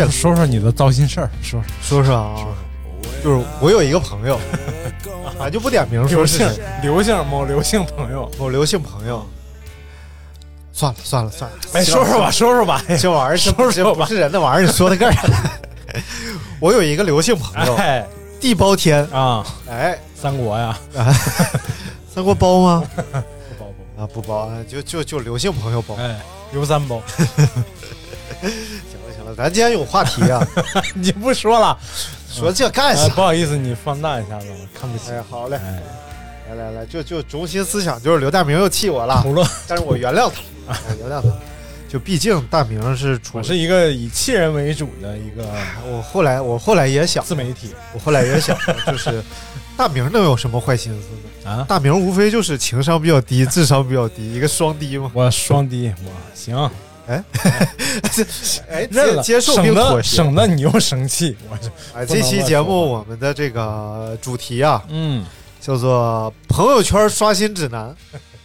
了说，说说你的糟心事儿，说说说啊，就是我有一个朋友，啊就不点名说刘姓是刘姓某刘姓朋友，某刘姓朋友。算了算了算了，哎，说说吧，说说吧，这玩意儿这说说吧不是人的玩意儿，你说它干啥？我有一个刘姓朋友，哎地包天，啊，哎，三国呀，三国包吗？不包不啊，不包，啊，就就就刘姓朋友包包，。哎，刘三包，咱今天有话题啊，你不说了，说这干哎，啥？不好意思，你放大一下子，我看不清，哎，好嘞，哎，来来来，就就中心思想就是刘大明又气我了，但是我原谅他，我原谅他。就毕竟大明是处我是一个以气人为主的一个我后来我后来也想，自媒体。我后来也想，就是大明能有什么坏心思呢？啊，大明无非就是情商比较低，智商比较低，一个双低嘛。我双低，我行，哎，认了，接接受并省得妥协。省得你又生气，我这哎，这期节目我们的这个主题啊，嗯，叫做朋友圈刷新指南。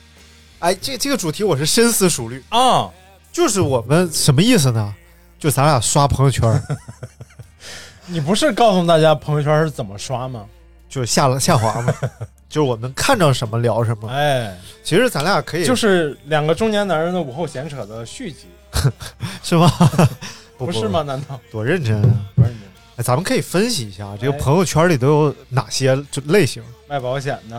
哎，这这个主题我是深思熟虑，啊，就是我们什么意思呢？就咱俩刷朋友圈，你不是告诉大家朋友圈是怎么刷吗？就是下了下滑嘛，就是我们看着什么聊什么。哎，其实咱俩可以就是两个中年男人的午后闲扯的续集，是吗？不不是？吗？难道多认真啊！不认真哎，咱们可以分析一下这个哎朋友圈里都有哪些就类型卖保险的？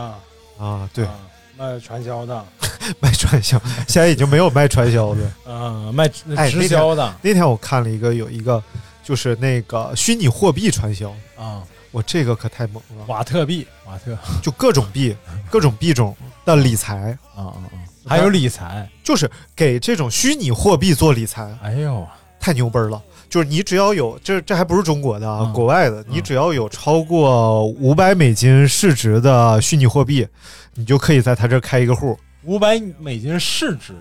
啊？对，啊卖传销的，卖传销，现在已经没有卖传销的。啊，卖哎直销的那天我看了一个，有一个就是那个虚拟货币传销，啊，我这个可太猛了，瓦特币，瓦特就各种币、各种币种的理财，啊啊啊，还有理财，就是给这种虚拟货币做理财，哎呦，太牛掰了。就是你只要有这这还不是中国的啊，嗯国外的，你只要有超过五百美金市值的虚拟货币，你就可以在他这开一个户。五百美金市值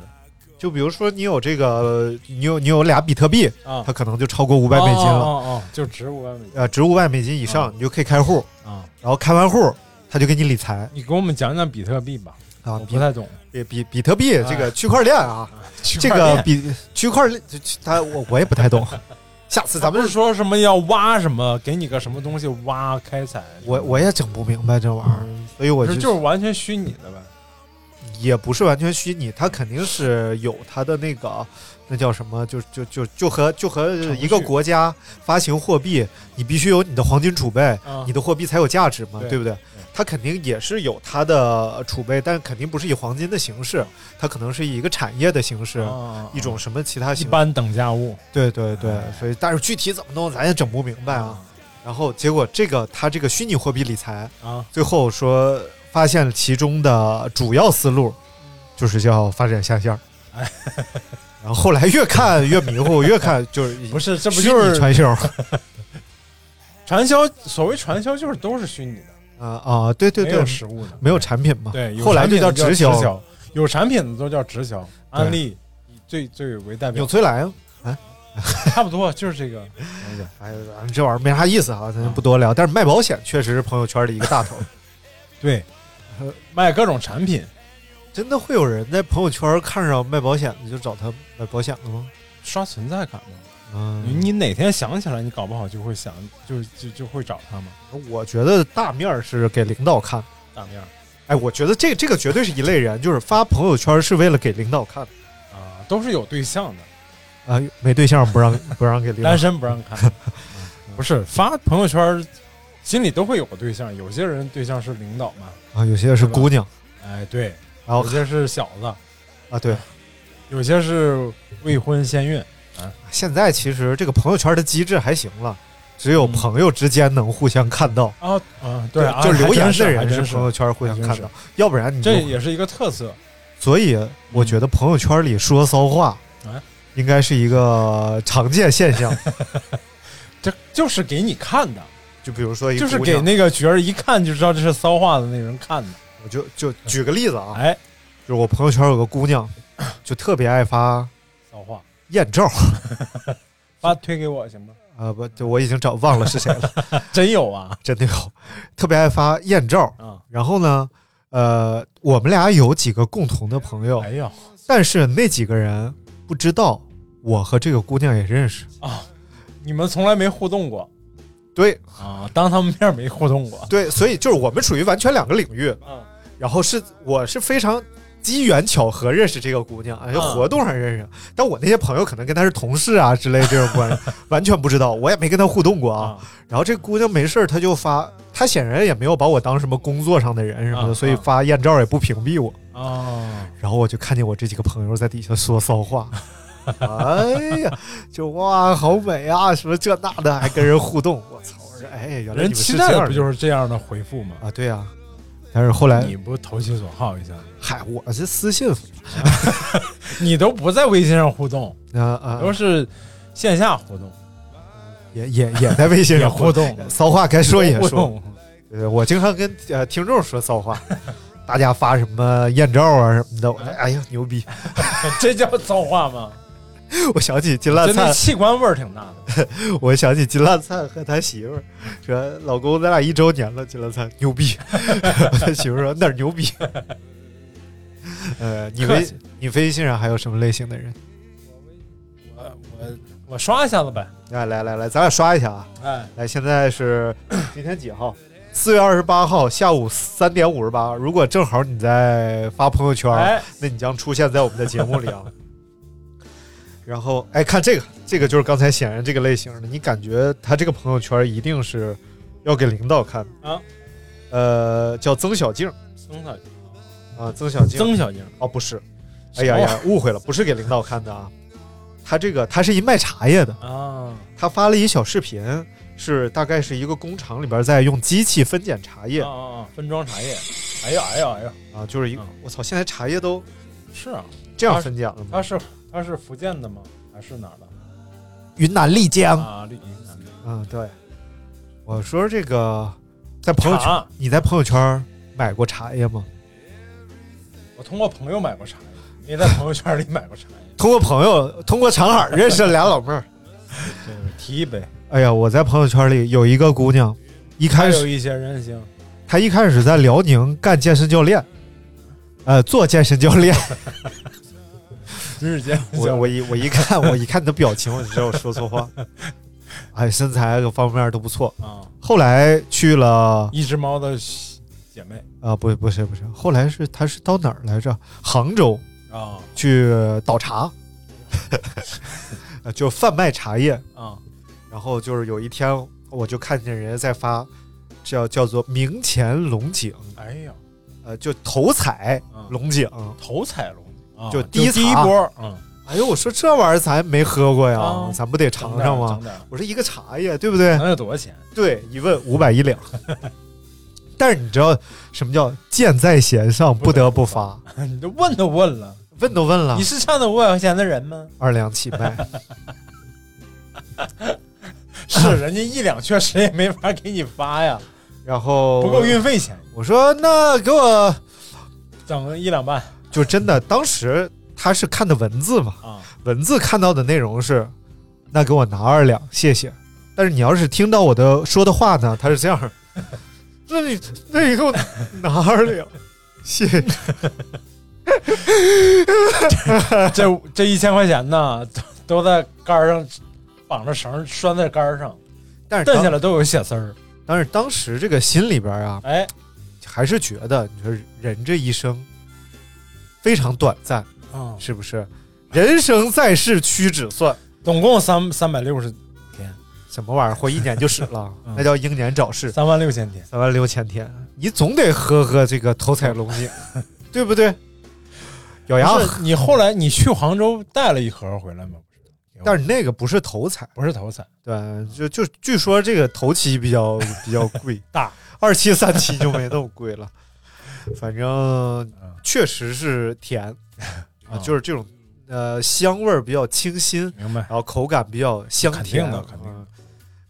就比如说你有这个，你有你有俩比特币，啊，它可能就超过五百美金了，哦哦哦，就值五百美金呃，值五百美金以上，嗯你就可以开户。啊。然后开完户，他就给你理财你给我们讲讲比特币吧，啊，不太懂。比比比特币这个区块链啊，这个比区块链，它我我也不太懂。下次咱们是说什么要挖什么，给你个什么东西挖开采，我我也整不明白这玩意儿，所以我就就是完全虚拟的呗。也不是完全虚拟，它肯定是有它的那个那叫什么，就就就就和就和一个国家发行货币，你必须有你的黄金储备，啊你的货币才有价值嘛，对对不对？它肯定也是有它的储备，但肯定不是以黄金的形式，它可能是以一个产业的形式，啊一种什么其他形式。一般等价物对对对哎，所以但是具体怎么弄咱也整不明白啊。然后结果这个它这个虚拟货币理财，啊最后说发现了其中的主要思路就是叫发展下线。哎 然后后来越看越迷糊，越看就是不是，这不就是传销 传销？所谓传销就是都是虚拟的，啊啊！对对没有对，实物的，没有产品嘛。对，后来就叫直销，有产品的都叫直销。安利以最最为代表纽，崔莱啊。差不多就是这个。哎，这玩意儿没啥意思啊，咱就不多聊。但是卖保险确实是朋友圈的一个大头。对，卖各种产品，真的会有人在朋友圈看上卖保险的就找他买保险了吗？刷存在感嘛。嗯，你哪天想起来，你搞不好就会想，就就就会找他嘛。我觉得大面儿是给领导看。大面儿。哎，我觉得这这个绝对是一类人，就是发朋友圈是为了给领导看。啊，都是有对象的，啊，没对象不让不让给领导。单。身不让看。不是。发朋友圈，心里都会有个对象，有些人对象是领导嘛，啊，有些是姑娘，哎，对，然后有些是小子，啊，对，有些是未婚先孕，现在其实这个朋友圈的机制还行了，只有嗯。朋友之间能互相看到，啊啊，对啊，就留言的人是朋友圈互相看到，要不然你这也是一个特色。所以我觉得朋友圈里说骚话啊，应该是一个常见现象。这就是给你看的，就比如说一就是给那个角儿一看就知道这是骚话的那人看的。我就就举个例子啊，哎，就是我朋友圈有个姑娘，就特别爱发骚话，艳照，发推给我行吗？啊不，就我已经找忘了是谁了，真有啊 真的有，特别爱发艳照。啊！然后呢，呃，我们俩有几个共同的朋友，但是那几个人不知道我和这个姑娘也认识。啊，你们从来没互动过对啊，当他们面没互动过。对，所以就是我们属于完全两个领域。嗯然后是我是非常机缘巧合认识这个姑娘，而且嗯活动上认识。但我那些朋友可能跟她是同事啊之类这种关系，完全不知道，我也没跟她互动过啊。啊然后这姑娘没事儿，她就发，她显然也没有把我当什么工作上的人什么的，啊所以发艳照也不屏蔽我。啊，然后我就看见我这几个朋友在底下说骚话。哎呀，就哇，好美啊，什么这那的，还跟人互动，我操！我说，哎，原来你们人期待不就是这样的回复吗？啊？对呀、但是后来，你不投其所好一下，嗨，我是私信 你都不在微信上互动，啊啊，都是线下互动，也也也在微信上互动，骚话该说也说。呃，我经常跟呃听众说骚话，大家发什么艳照啊什么的，哎呀牛逼！这叫骚话吗？我想起金烂灿真的，器官味儿挺大的。我想起金烂灿和他媳妇儿说：“老公，咱俩一周年了。”金烂灿牛逼，他媳妇儿说哪儿牛逼？呃，你微你微信上还有什么类型的人？我我我刷一下子呗。来来来来，咱俩刷一下啊！哎，来，现在是 今天几号？四月二十八号下午三点五十八。如果正好你在发朋友圈，哎，那你将出现在我们的节目里啊。然后，哎，看这个，这个就是刚才显然这个类型的，你感觉他这个朋友圈一定是要给领导看的。啊。呃，叫曾小静。曾小静。啊，曾小静。曾小静，哦，不是，哎呀呀，误会了，不是给领导看的啊。他这个他是一卖茶叶的，啊，他发了一小视频，是大概是一个工厂里边在用机器分拣茶叶。啊啊啊！分装茶叶，哎呀哎呀哎呀，啊，就是一个嗯我操，现在茶叶都是啊，这样分拣了吗？他是他是福建的吗？还是哪儿的？云南丽江，啊，丽云南的。嗯，对。我说这个在朋友圈，你在朋友圈买过茶叶吗？我通过朋友买过茶叶，你在朋友圈里买过茶叶。通过朋友，通过长海认识了俩老妹儿。提一杯，哎呀，我在朋友圈里有一个姑娘，一开始有一些人行，她一开始在辽宁干健身教练，呃，做健身教练。日间我我一我一看我一看你的表情，我就知道我说错话。哎，身材各方面都不错。啊，后来去了一只猫的姐妹啊，不不是不是，后来是他是到哪儿来着？杭州啊去倒茶，呃就贩卖茶叶。啊然后就是有一天，我就看见人家在发，叫叫做明前龙井，哎呀，呃，就头彩嗯龙井。头彩龙啊，就第第一波，嗯，哎呦，我说这玩意儿咱没喝过呀，啊咱不得尝尝吗整？点儿我说一个茶叶，对不对？能有多少钱？对，一问五百一两。但是你知道什么叫箭在弦上，不得不发？你都问都问了，问都问了你，是唱的五百块钱的人吗？二两起卖。是，人家一两确实也没法给你发呀，然后不够运费钱，我说那给我，整个一两半就真的当时他是看的文字嘛，啊。文字看到的内容是，那给我拿二两，谢谢。但是你要是听到我的说的话呢，他是这样，那你那你给我拿二两，谢谢。这这一千块钱呢，都都在杆上绑着绳拴在杆上，但是当蹬下来都有血丝儿。但是当时这个心里边啊，哎，还是觉得你说人这一生非常短暂，啊，是不是？人生在世屈指算，总共三三百六十天，什么玩意儿，活一年就死了，嗯。那叫英年早逝，三万六千天。三万六千天，你总得喝喝这个头彩龙井，对不对？咬牙你后来你去杭州带了一盒回来吗？不是，但是那个不是头彩，不是头彩，对，就就据说这个头期比较比较贵，大二七三七就没那么贵了。反正确实是甜啊，啊就是这种呃香味儿比较清新，明白？然后口感比较香肯甜定的肯定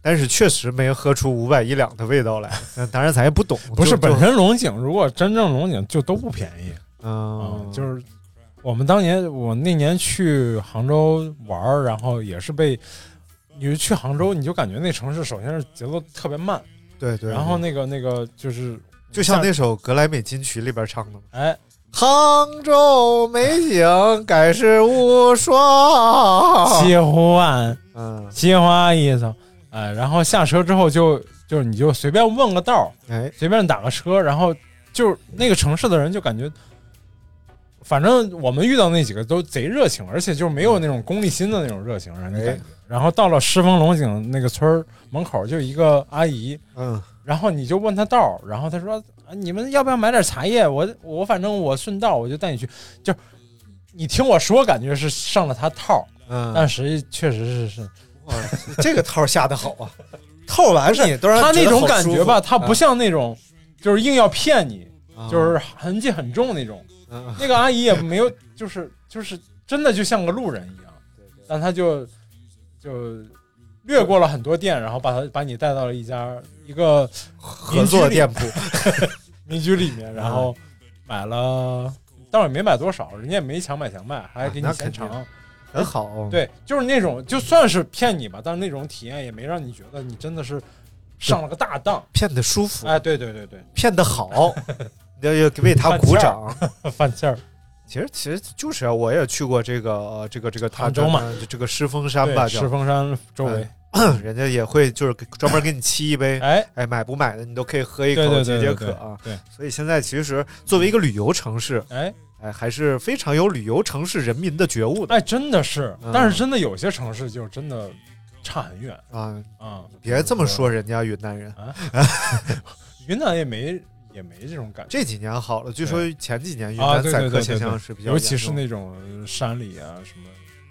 但是确实没喝出五百一两的味道来。当然咱也不懂，不是本身龙井，如果真正龙井就都不便宜啊嗯，，就是我们当年我那年去杭州玩儿，然后也是被。你去杭州，你就感觉那城市首先是节奏特别慢，对对。然后那个那个就是就像那首格莱美金曲里边唱的嘛。哎，杭州美景盖世无双。西湖岸嗯，西花一层，哎，然后下车之后就就是你就随便问个道儿，哎，随便打个车，然后就是那个城市的人就感觉，反正我们遇到那几个都贼热情，而且就是没有那种功利心的那种热情，让你感觉。哎然后到了狮峰龙井那个村儿门口，就一个阿姨，嗯，然后你就问她道儿，然后她说：“啊你们要不要买点茶叶？我我反正我顺道，我就带你去。”就你听我说，感觉是上了她套，嗯，但实际确实是是。哇这个套下的好啊，套完你都让他那种感觉吧，他不像那种就是硬要骗你，啊。就是痕迹很重那种。嗯。那个阿姨也没有，就是就是真的就像个路人一样，但他就就略过了很多店，然后把他把你带到了一家一个合作店铺，民居里面，然后买了，倒也没买多少，人家也没强买强卖，还给你啊那肯定现尝。很好。，对，就是那种就算是骗你吧，但是那种体验也没让你觉得你真的是上了个大当。骗的舒服，哎，对对对对，骗的好，要要为他鼓掌。犯贱儿。其实其实就是啊，我也去过这个呃这个这个杭州嘛，这个狮峰山吧，对石峰山周围，人家也会就是专门给你沏一杯，哎，哎，买不买的你都可以喝一口解解渴啊。对，所以现在其实作为一个旅游城市，哎哎，还是非常有旅游城市人民的觉悟的哎，真的是嗯，但是真的有些城市就真的差很远啊。啊。别这么说，人家云南人啊，云南也没也没这种感觉这几年好了，据说前几年云啊，南对宰客现象是比较尤其是那种山里啊，什么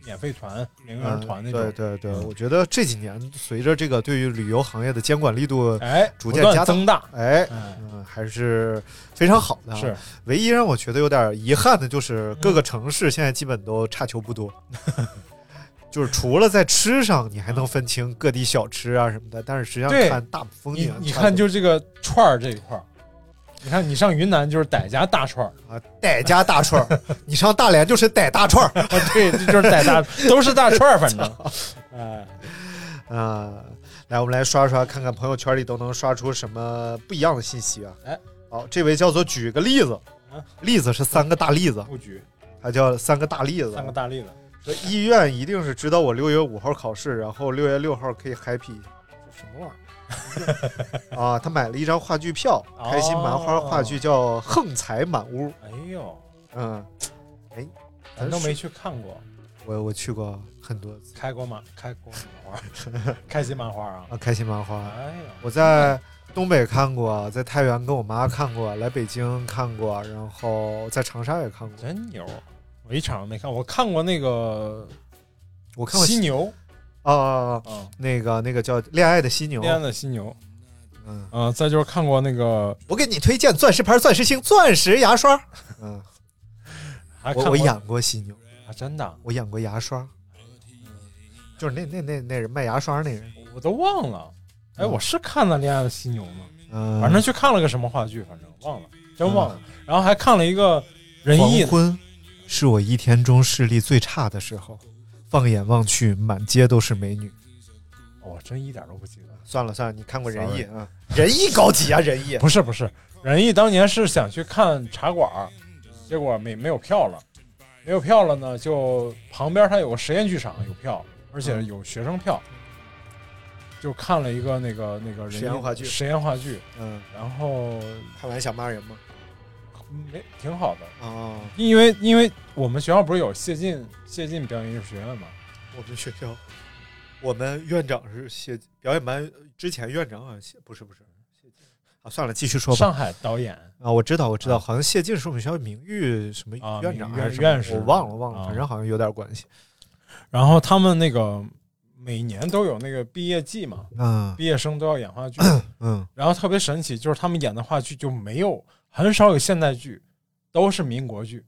免费团、零元团那嗯对，对对，嗯我觉得这几年随着这个对于旅游行业的监管力度哎，逐渐加大增大，哎，哎，嗯，还是非常好的啊。是唯一让我觉得有点遗憾的就是各个城市现在基本都差球不多。就是除了在吃上，你还能分清各地小吃啊什么的，但是实际上看大风你景，你看就这个串儿这一块儿，你看你上云南就是傣家大串儿，啊，傣家大串儿，你上大连就是傣大串儿，啊，对，这就是傣大，都是大串儿，反正，哎，啊，来，我们来刷刷，看看朋友圈里都能刷出什么不一样的信息啊！哎，好，这位叫做举个例子例，子是三个大例子，不举他叫三个大例子。三个大例子，说医院一定是知道我六月五号考试，然后六月六号可以 happy 这什么玩意儿？啊，他买了一张话剧票，哦开心麻花话剧叫《横财满屋》。哎呦，嗯，哎，咱都没去看过，我我去过很多次开过吗？开过麻花，开心麻花啊，啊，开心麻花。哎呦，我在东北看过，在太原跟我妈看过，来北京看过，然后在长沙也看过。真牛！我一场都没看，我看过那个我看过犀牛，啊，嗯，那个那个叫《恋爱的犀牛》。恋爱的犀牛，嗯，嗯，再就是看过那个，我给你推荐钻石牌、钻石星、钻石牙刷。嗯，还看过我我养过犀牛，啊，真的，我演过牙刷，就是那那那那人卖牙刷那人。我都忘了。哎，嗯。我是看了《恋爱的犀牛》吗？嗯，反正去看了个什么话剧，反正忘了，真忘了。然后还看了一个仁义黄，昏是我一天中视力最差的时候，放眼望去，满街都是美女。哦我真一点都不记得。算了算了，你看过仁义啊？仁义高级啊，仁义。不是不是，仁义当年是想去看茶馆，结果没没有票了，没有票了呢，就旁边它有个实验剧场有票，而且有学生票，就看了一个那个那个实验话剧实验话剧，嗯，然后看完想骂人吗？没挺好的，啊，因为因为我们学校不是有谢晋谢晋表演艺术学院嘛，我们学校我们院长是谢表演班之前院长好像谢不是不是谢晋。啊，算了，继续说吧。上海导演啊，我知道我知道，啊。好像谢晋是我们学校名誉什么啊院长还是院士我忘了忘了，啊。反正好像有点关系。然后他们那个每年都有那个毕业季嘛，嗯。毕业生都要演话剧，嗯。然后特别神奇，就是他们演的话剧就没有很少有现代剧，都是民国剧，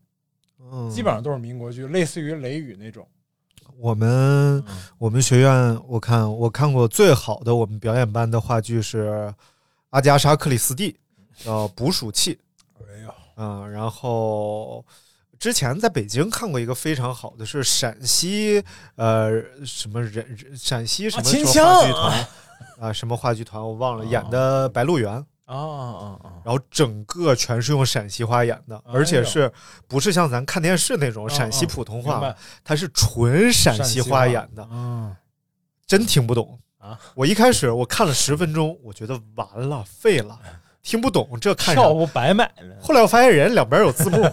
嗯，基本上都是民国剧，类似于《雷雨》那种。我们嗯我们学院，我看我看过最好的我们表演班的话剧是阿加莎·克里斯蒂，叫《捕鼠器》。哎呀，嗯，然后之前在北京看过一个非常好的，是陕西呃什么人陕西什么话剧团啊什么话剧团我忘了，演的《白鹿原》。啊啊啊！然后整个全是用陕西话演的，而且是不是像咱看电视那种啊陕西啊普通话，它是纯陕西西话演的，嗯，真听不懂啊！我一开始我看了十分钟，我觉得完了，废了，听不懂，这看啥票？不白买了。后来我发现人两边有字幕，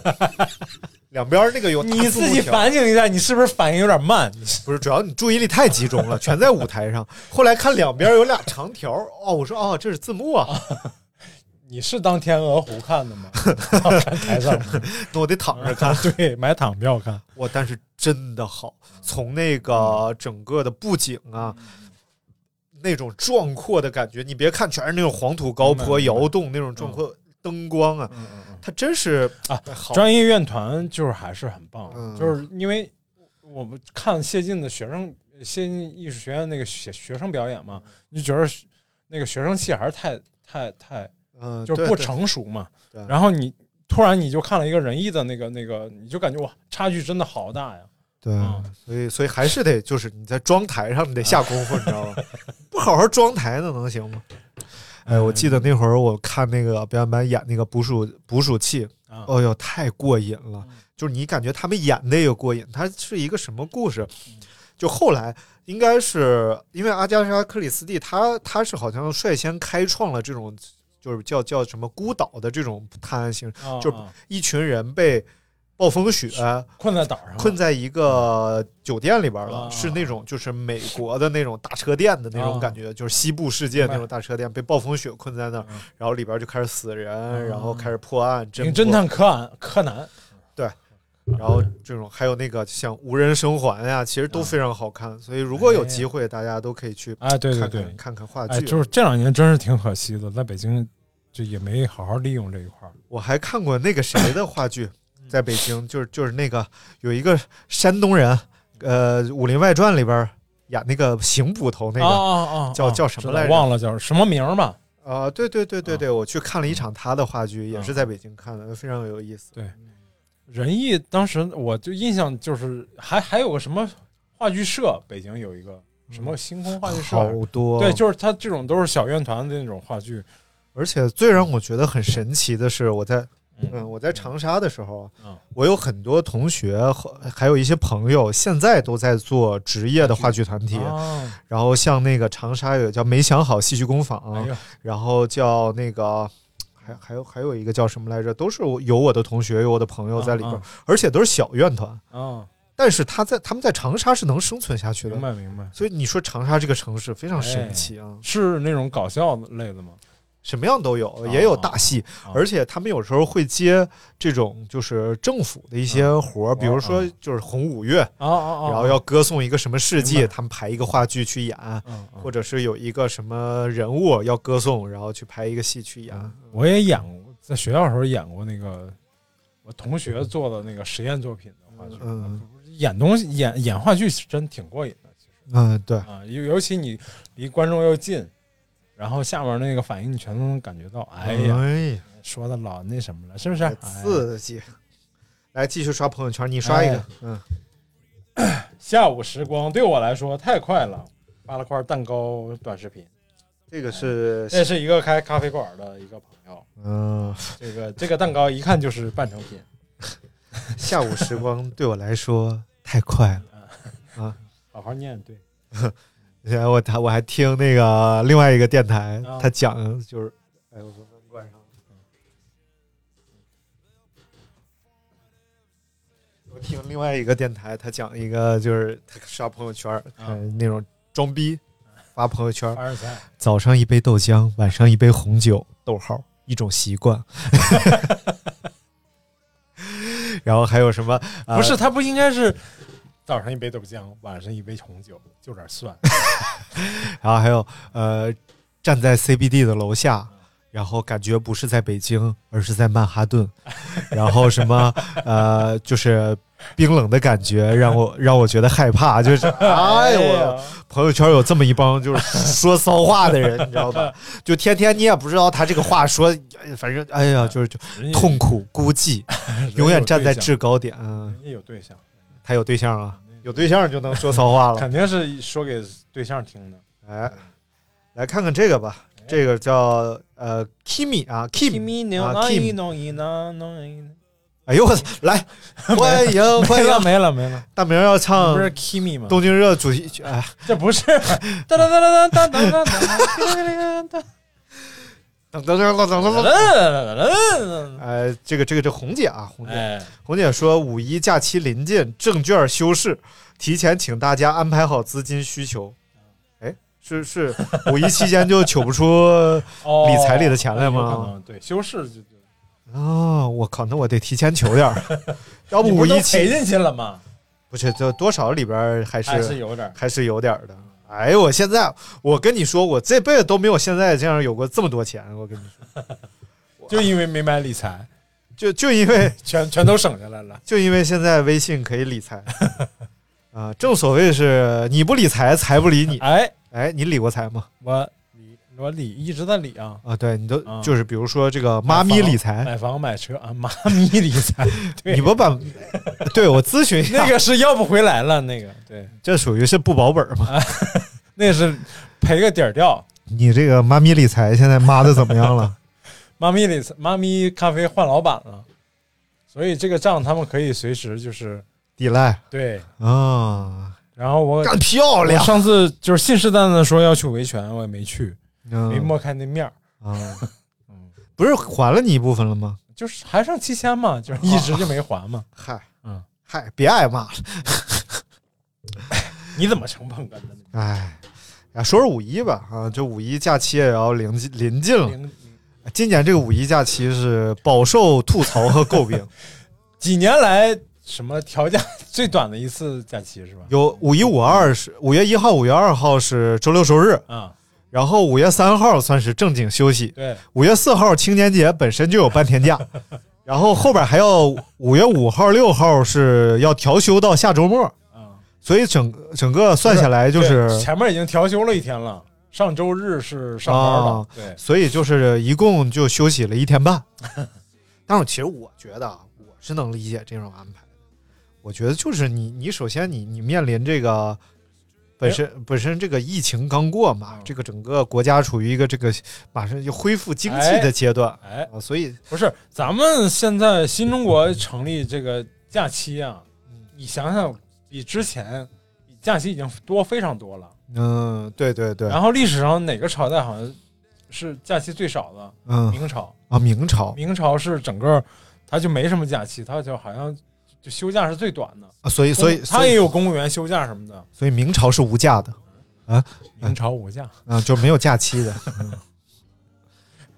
两边那个有你自己反省一下，你是不是反应有点慢？不是，主要你注意力太集中了，全在舞台上。后来看两边有俩长条，哦，我说哦，这是字幕啊，你是当天鹅湖看的吗？看台上吗 那我得躺着看。对，买躺票看。我，但是真的好，从那个整个的布景啊，那种壮阔的感觉，你别看全是那种黄土高坡明白明白摇动那种壮阔灯光啊，嗯嗯嗯。它真是啊好。专业院团就是还是很棒，嗯就是因为我们看谢晋的学生，谢晋艺术学院那个学学生表演嘛，你就觉得那个学生气还是太太太嗯，就是不成熟嘛。对然后你突然你就看了一个仁义的那个那个，你就感觉哇，差距真的好大呀。对嗯，所以所以还是得就是你在妆台上你得下功夫，你知道吗？不好好妆台那能行吗？哎，我记得那会儿我看那个表演班演那个捕鼠捕鼠器，啊，哦呦，太过瘾了！嗯就是你感觉他们演的也过瘾，它是一个什么故事？嗯就后来应该是因为阿加莎·克里斯蒂，他他是好像率先开创了这种就是叫叫什么孤岛的这种探案形式，就一群人被暴风雪困在岛上，困在一个酒店里边了，啊是那种就是美国的那种大车店的那种啊感觉，就是西部世界那种大车店被暴风雪困在那儿，嗯。然后里边就开始死人，啊然后开始破案，名侦探柯南柯南，然后这种还有那个像无人生还呀，其实都非常好看。所以如果有机会，大家都可以去哎，对对对，看看看话哎，剧。就是这两年真是挺可惜的，在北京就也没好好利用这一块儿。我还看过那个谁的话剧，在北京，就是就是那个有一个山东人，呃，《武林外传》里边演那个邢捕头那个。啊啊啊！叫叫什么来着忘了叫什么名儿吧？啊，对对对对啊对，我去看了一场他的话剧，也啊是在北京看的，非常有意思。对仁义当时我就印象就是还还有个什么话剧社，北京有一个什么星空话剧社，好多对，就是他这种都是小院团的那种话剧。而且最让我觉得很神奇的是，我在嗯嗯我在长沙的时候嗯，我有很多同学和还有一些朋友，现在都在做职业的话剧团体。啊，然后像那个长沙有叫没想好戏剧工坊，然后叫那个。还还有还有一个叫什么来着？都是有我的同学，有我的朋友在里边，啊而且都是小院团。啊，但是他在他们在长沙是能生存下去的明，白明白，所以你说长沙这个城市非常神奇啊，是那种搞笑类的吗？什么样都有，也有大戏，啊而且他们有时候会接这种就是政府的一些活儿，比如说就是红五月！然后要歌颂一个什么事迹，他们排一个话剧去演，或者是有一个什么人物要歌颂，然后去排一个戏去演。我也演过，在学校的时候演过那个我同学做的那个实验作品的话剧。嗯。演东西演演话剧是真挺过瘾的，其实。嗯，对，啊，尤尤其你离观众又近，然后下面那个反应你全都能感觉到。哎呀，哎说的老那什么了，是不是？哎刺激。来继续刷朋友圈，你刷一个哎，嗯，下午时光对我来说太快了，发了块蛋糕短视频。这个是这是一个开咖啡馆的一个朋友，嗯，这个这个蛋糕一看就是半成品。下午时光对我来说太快了 啊。好好念，对，然后我他我还听那个另外一个电台，啊他讲就是，哎，我把门关上了。我听另外一个电台，他讲一个就是他刷朋友圈，啊呃，那种装逼，发朋友圈，凡尔赛，早上一杯豆浆，晚上一杯红酒，逗号，一种习惯。然后还有什么？呃不是，他不应该是早上一杯豆浆，晚上一杯红酒，就点蒜。然后还有呃，站在 CBD 的楼下，然后感觉不是在北京，而是在曼哈顿。然后什么呃，就是冰冷的感觉让我 让我觉得害怕，就是哎呦我。朋友圈有这么一帮就是说骚话的人，你知道吧？就天天你也不知道他这个话说，哎反正哎呀，就是就痛苦孤寂，永远站在制高点。嗯，人家有对象，他有对象啊，有对象就能说骚话了。肯定是说给对象听的。哎，来看看这个吧，这个叫呃 Kimi 啊 Kim 啊 Kim，哎呦我操，来欢迎欢迎，没了没了，大明要唱不是 Kimi 吗？东京热主题曲，哎，这不是 等等等等等等，哎，这个这个这红姐啊，红姐，红姐说五一假期临近，证券休市，提前请大家安排好资金需求。哎，是是，五一期间就取不出理财里的钱来吗？对，休市就就。啊，我靠，那我得提前求点儿。要不五一赔进去了吗？不是，就多少里边还是有点，还是有点的。哎呦，我现在我跟你说，我这辈子都没有现在这样有过这么多钱。我跟你说，就因为没买理财，就 就因为全全都省下来了。就因为现在微信可以理财 啊，正所谓是你不理财，财不理你。哎，哎，你理过财吗？我理我理一直在理啊，啊，对你都啊就是比如说这个妈咪理财，买房买车啊，妈咪理财，对你不把 对我咨询一下，那个是要不回来了，那个对，这属于是不保本吗？那是赔个底儿掉。你这个妈咪理财现在妈的怎么样了？妈咪理财，妈咪咖啡换老板了，所以这个账他们可以随时就是抵赖对。啊，然后我干漂亮上次就是信誓旦旦地说要去维权，我也没去，嗯没摸开那面儿，啊，不是还了你一部分了吗？就是还剩七千嘛，就是一直就没还嘛。嗨，嗯，嗨，别挨骂了。你怎么成捧哏的呢？哎，呀，说说五一吧啊，这五一假期也要临近临近了。今年这个五一假期是饱受吐槽和诟病，几年来什么调假最短的一次假期是吧？有五一、五二是五月一号、五月二号是周六周日，啊，然后五月三号算是正经休息，对，五月四号青年节本身就有半天假，然后后边还要五月五号、六号是要调休到下周末，啊，所以整整个算下来就是，对前面已经调休了一天了，上周日是上班的，啊对，所以就是一共就休息了一天半。但是其实我觉得啊，我是能理解这种安排的。我觉得就是你，你首先你你面临这个本身本身这个疫情刚过嘛嗯，这个整个国家处于一个这个马上就恢复经济的阶段哎，啊，所以不是，咱们现在新中国成立这个假期啊，你想想，比之前假期已经多非常多了。嗯，对对对，然后历史上哪个朝代好像是假期最少的？嗯。明朝，啊，明朝。明朝是整个它就没什么假期，它就好像就休假是最短的。啊，所以所以他也有公务员休假什么的。所以明朝是无假的啊明朝无假，啊，就没有假期的。嗯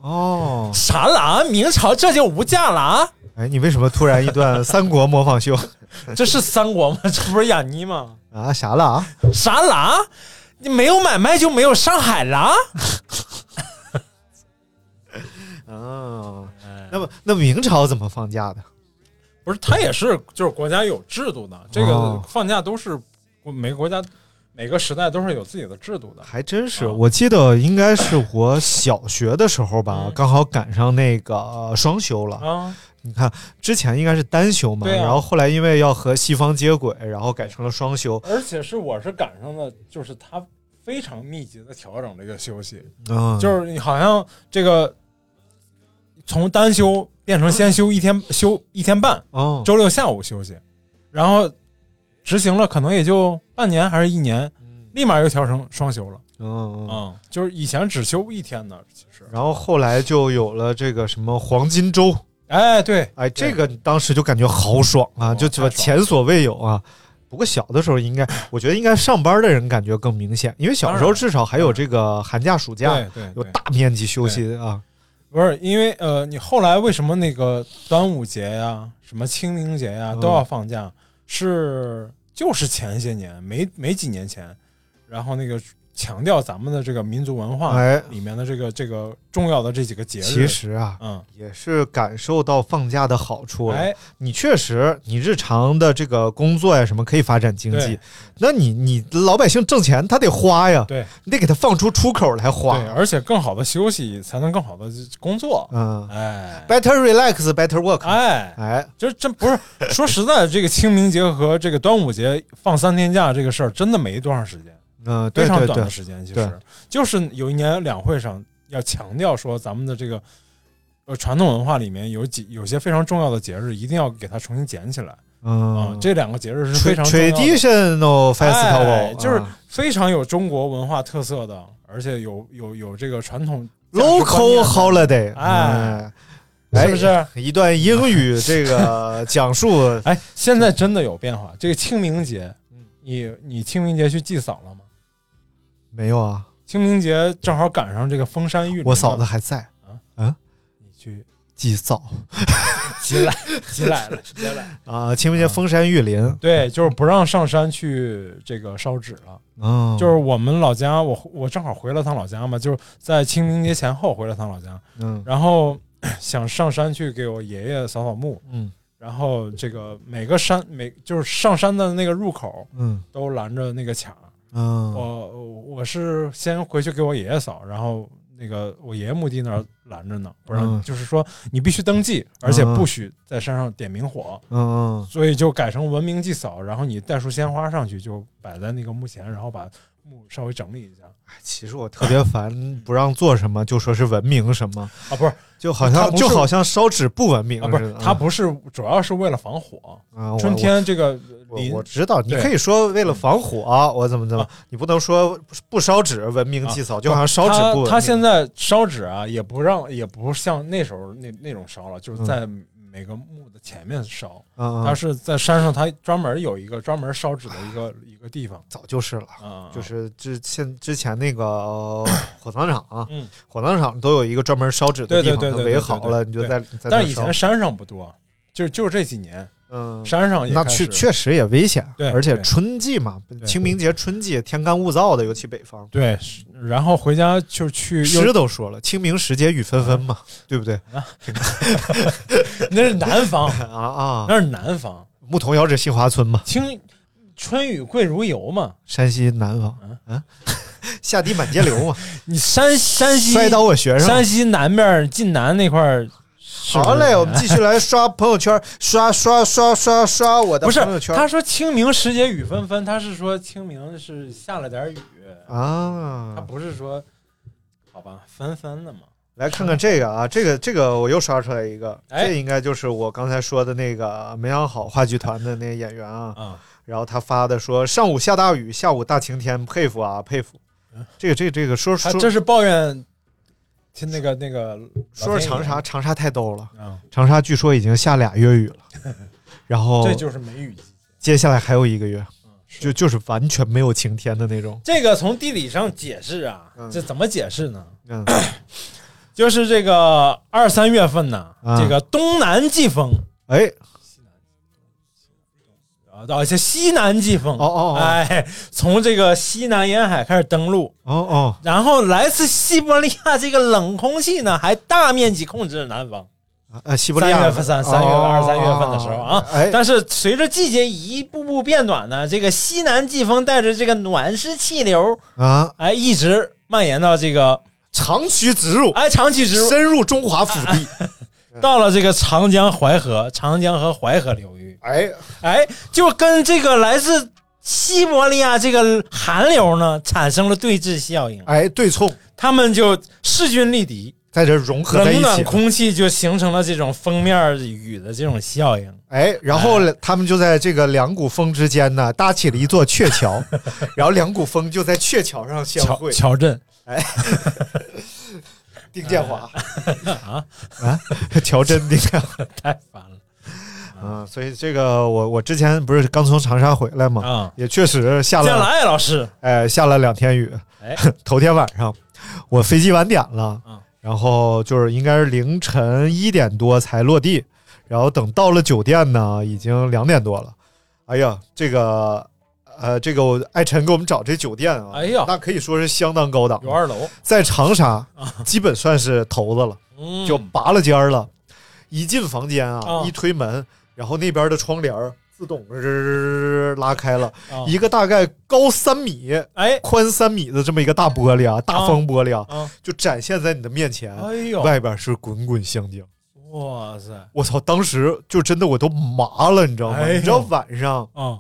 哦，啥了啊？明朝这就无假了啊？哎，你为什么突然一段三国模仿秀 这是三国吗？这不是雅尼吗？啊？啥了啊？啥了啊？你没有买卖就没有上海了？哦，那么那明朝怎么放假的？不是，他也是就是国家有制度的，这个哦放假都是每个国家每个时代都是有自己的制度的。还真是，啊我记得应该是我小学的时候吧，嗯刚好赶上那个呃双休了。啊，你看之前应该是单休嘛，啊然后后来因为要和西方接轨，然后改成了双休。而且是我是赶上的，就是他非常密集的调整这个休息，嗯，就是你好像这个从单休变成先休一天，休一天半，哦，周六下午休息，然后执行了可能也就半年还是一年，立马又调成双休了。嗯嗯。嗯，就是以前只休一天的，其实。然后后来就有了这个什么黄金周，哎，对，哎，这个当时就感觉好爽啊，哦就怎么前所未有啊！不过小的时候应该，我觉得应该上班的人感觉更明显，因为小时候至少还有这个寒假暑假，有大面积休息啊。不是因为呃，你后来为什么那个端午节呀、什么清明节呀嗯都要放假？是就是前些年没没几年前，然后那个强调咱们的这个民族文化哎，里面的这个这个重要的这几个节日。其实啊，嗯，也是感受到放假的好处了。哎，你确实，你日常的这个工作呀什么可以发展经济，那你你老百姓挣钱他得花呀，对你得给他放出出口来花。对，而且更好的休息才能更好的工作。嗯哎，better relax, better work。哎，哎，这真不是说实在的，这个清明节和这个端午节放三天假这个事儿，真的没多长时间。嗯，对非常短的时间，其对实就是有一年两会上要强调说，咱们的这个呃传统文化里面有几有些非常重要的节日，一定要给它重新捡起来啊、嗯，这两个节日是非常 traditional festival，哎就是啊非常有中国文化特色的，而且有有有这个传统 local holiday，哎，哎，是不是？一段英语 这个讲述？哎，现在真的有变化。这个清明节，嗯你你清明节去祭扫了吗？没有啊？清明节正好赶上这个封山育林，我嫂子还在。啊？你去。祭扫集 来集来了，集来了。啊，清明节封山育林，对，就是不让上山去这个烧纸了。嗯，就是我们老家，我我正好回了趟老家嘛，就是在清明节前后回了趟老家，嗯。然后 想上山去给我爷爷扫扫墓，嗯。然后这个每个山每就是上山的那个入口嗯。都拦着那个卡，嗯，我我是先回去给我爷爷扫，然后那个我爷爷墓地那儿拦着呢，不让，嗯就是说你必须登记，而且不许在山上点明火，嗯嗯。所以就改成文明祭扫，然后你带束鲜花上去，就摆在那个墓前，然后把墓稍微整理一下其实我特别烦，不让做什么就说是文明什么，啊，不是就好像就好像烧纸不文明啊，不，是，它不是，主要是为了防火。啊，春天这个我林我知道，你可以说为了防火，我怎么怎么啊，你不能说不烧纸文明祭扫，就好像烧纸不文明。他他现在烧纸啊，也不让，也不像那时候那那种烧了，就是在每个墓的前面烧。嗯，他是在山上，它专门有一个专门烧纸的一个一个地方早就是了。啊，就是之现之前那个呃火葬场啊，嗯，火葬场都有一个专门烧纸的地方，它对对对对对围好了，你就在在那但是以前山上不多，就就是这几年嗯，山上也那确确实也危险，对而且春季嘛，清明节春季天干物燥的，尤其北方。对，然后回家就去诗都说了，清明时节雨纷纷嘛，对不对？那是南方，啊啊，那是南方，牧童遥指杏花村嘛，清春雨贵如油嘛，山西南方，嗯，下地满街流嘛，你山山西摔倒我学生。山西南边晋南那块儿，好嘞，我们继续来刷朋友圈，刷刷刷刷刷我的朋友圈他说清明时节雨纷纷，他是说清明是下了点雨啊，他啊。不是说好吧纷纷的嘛。来看看这个啊，这个这个我又刷出来一个，哎这应该就是我刚才说的那个梅阳好话剧团的那个演员啊。啊，然后他发的说上午下大雨，下午大晴天，佩服啊佩服。这个这个这个说说这是抱怨听那个那个说是长沙，长沙太逗了，啊，长沙据说已经下俩月雨了，然后这就是梅雨季节。接下来还有一个月，嗯就就是完全没有晴天的那种。这个从地理上解释啊，嗯这怎么解释呢？嗯就是这个二三月份呢，啊这个东南季风哎啊，而且西南季风，哦哦哦。哎，从这个西南沿海开始登陆，哦哦。然后来自西伯利亚这个冷空气呢，还大面积控制了南方。啊，西伯利亚。三月份三三月哦。二三月份的时候啊，哎。但是随着季节一步步变暖呢，这个西南季风带着这个暖湿气流，啊，哎，一直蔓延到这个长驱直入，哎长驱直入，深入中华腹地。到了这个长江淮河、长江和淮河流域，哎，哎，就跟这个来自西伯利亚这个寒流呢产生了对峙效应，哎，对冲。他们就势均力敌，在这融合在一冷暖起。空气就形成了这种封面雨的这种效应。哎，然后他们就在这个两股风之间呢，搭起了一座鹊桥，然后两股风就在鹊桥上相乔会。乔镇。丁建华。啊，啊，乔真丁建华，太烦了嗯，所以这个我我之前不是刚从长沙回来嘛，啊，也确实下了，见了艾老师，哎，下了两天雨。哎，头天晚上我飞机晚点了，嗯然后就是应该是凌晨一点多才落地，然后等到了酒店呢，已经两点多了。哎呀，这个呃，这个我艾晨给我们找这酒店啊，哎呀那可以说是相当高档，有二楼，在长沙基本算是头子了，嗯就拔了尖儿了。一进房间啊，啊一推门，然后那边的窗帘儿自动日拉开了，啊一个大概高三米、哎宽三米的这么一个大玻璃啊，大方玻璃啊，啊，就展现在你的面前，哎呦，外边是滚滚香江。哇塞，我操！当时就真的我都麻了，你知道吗？你知道晚上啊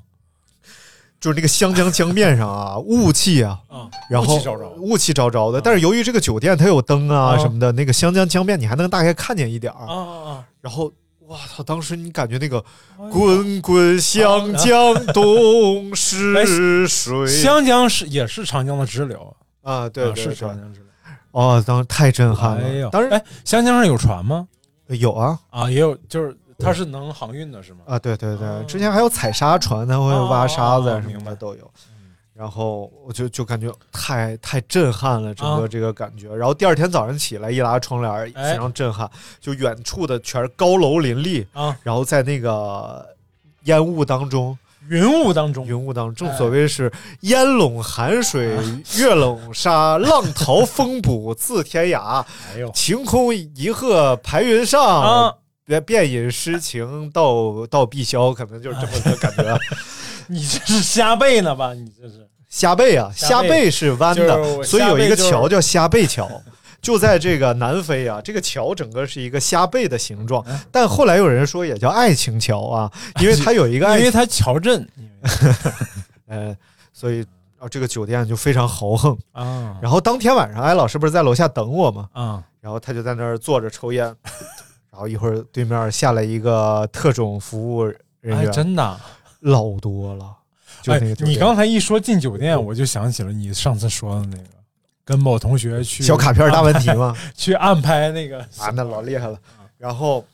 就是那个湘江江面上啊，雾气啊，啊，然后雾气昭昭的。但是由于这个酒店它有灯啊啊什么的，那个湘江江面你还能大概看见一点儿。啊啊然后，哇操！当时你感觉那个啊！滚滚湘江东逝水湘江是也是长江的支流，啊，对啊是长江支流。哦，当时太震撼哎呦，了。当时哎，湘江上有船吗？有啊啊，也有，就是它是能航运的，是吗？啊，对对对哦，之前还有采沙船，它会挖沙子什么的都有。嗯然后我就就感觉太太震撼了，整啊个这个感觉。然后第二天早上起来一拉窗帘，哎非常震撼，就远处的全是高楼林立，啊，然后在那个烟雾当中，云雾当中，云雾当中，哎正所谓是烟笼寒水，月笼沙，浪淘风捕自天涯，哎呦晴空一鹤排云上。啊，便便引诗情到到碧霄，可能就是这么个感觉。你这是瞎背呢吧？你这是虾背啊，虾背是弯就是的，所以有一个桥叫虾背桥，就在这个南非啊，这个桥整个是一个虾背的形状，嗯但后来有人说也叫爱情桥啊，因为它有一个爱因为它桥镇 呃，所以啊这个酒店就非常豪横。啊然后当天晚上，艾老师不是在楼下等我吗？啊然后他就在那儿坐着抽烟，然后一会儿对面下来一个特种服务人哎，员，真的。老多了。就你刚才一说进酒店，我就想起了你上次说的那个，跟某同学去小卡片大问题吗？去暗拍那个啊，那老厉害了。然后，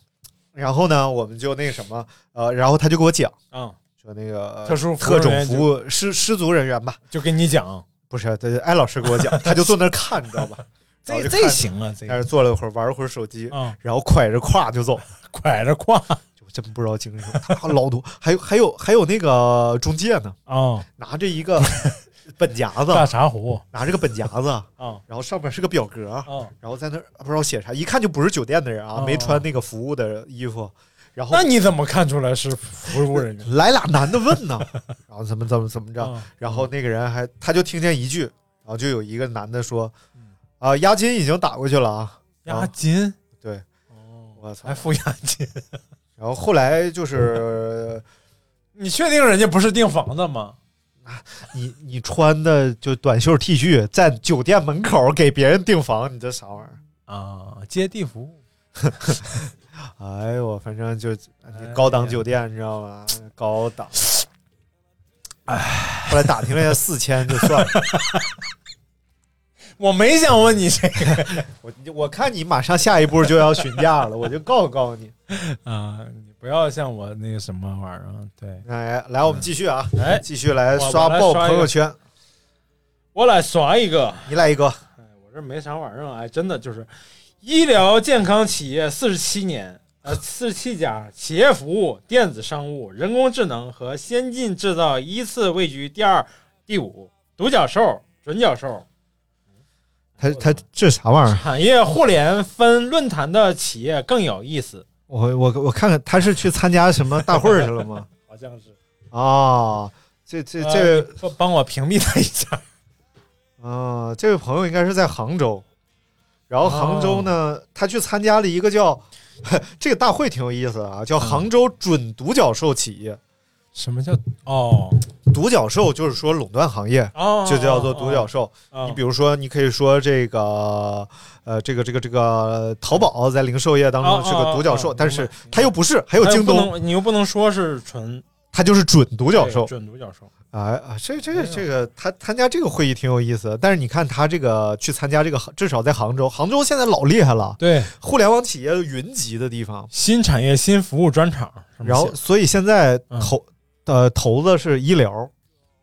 然后呢，我们就那个什么，呃，然后他就给我讲，啊，说那个呃特殊特种服务失失足人员吧，就跟你讲，不是，这艾老师给我讲，他就坐那儿看，你知道吧？这这行啊，这在那坐了一会儿，玩了会儿手机，啊，然后拐着胯就走，拐着胯。就真不知道精神，他老多，还有还有还有那个中介呢，啊，拿着一个 本夹子，大茶壶拿着个本夹子，啊然后上面是个表格，啊，然后在那儿不知道写啥，一看就不是酒店的人啊，哦没穿那个服务的衣服，然后那你怎么看出来是服务人员？来俩男的问呢，然后怎么怎么怎么着，啊然后那个人还他就听见一句，然后就有一个男的说嗯，啊，押金已经打过去了啊，押金对，哦，我操还，付押金？然后后来就是 你确定人家不是订房的吗？你你穿的就短袖 T 恤，在酒店门口给别人订房，你这啥玩意儿？啊，接地服务 哎呦，我反正就哎高档酒店，你知道吗？高档。哎，后来打听了一下，四千就算了。我没想问你这个 我我看你马上下一步就要询价了，我就告诉告诉你。啊，你不要像我那个什么玩意儿啊。对，来，来，我们继续啊，哎，继续来刷爆朋友圈。我来刷一个。你来一个，哎，我这没啥玩意儿啊，哎，真的就是医疗健康企业四十七年，呃，四十七家企业服务、电子商务、人工智能和先进制造依次位居第二、第五，独角兽、准角兽。他他这啥玩意儿？产业互联分论坛的企业更有意思，我我我看看，他是去参加什么大会去了吗？好像是。啊，这这这位呃帮帮我屏蔽他一下。啊，这位朋友应该是在杭州，然后杭州呢，他去参加了一个叫 这个大会挺有意思啊，叫杭州准独角兽企业。什么叫哦独角兽就是说垄断行业，哦，就叫做独角兽。哦。你比如说，你可以说这个呃，这个这个这个淘宝在零售业当中是个独角兽，但是它又不是，还有京东，能，你又不能说是纯它就是准独角兽准独角兽。啊啊！这这个这个，他参加这个会议挺有意思的。但是你看他这个去参加这个，至少在杭州，杭州现在老厉害了，对，互联网企业云集的地方。新产业新服务专场。然后，所以现在嗯投呃投的是医疗，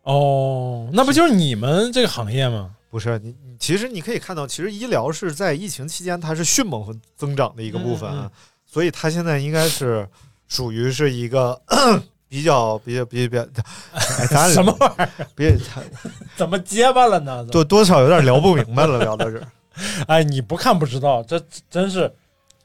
哦，那不就是你们这个行业吗？不是你你其实你可以看到，其实医疗是在疫情期间它是迅猛增长的一个部分，啊嗯嗯所以它现在应该是属于是一个 比较比较比较，哎，咱什么玩意儿？别 怎么结巴了呢？多多少有点聊不明白了，聊到这儿哎，你不看不知道，这真是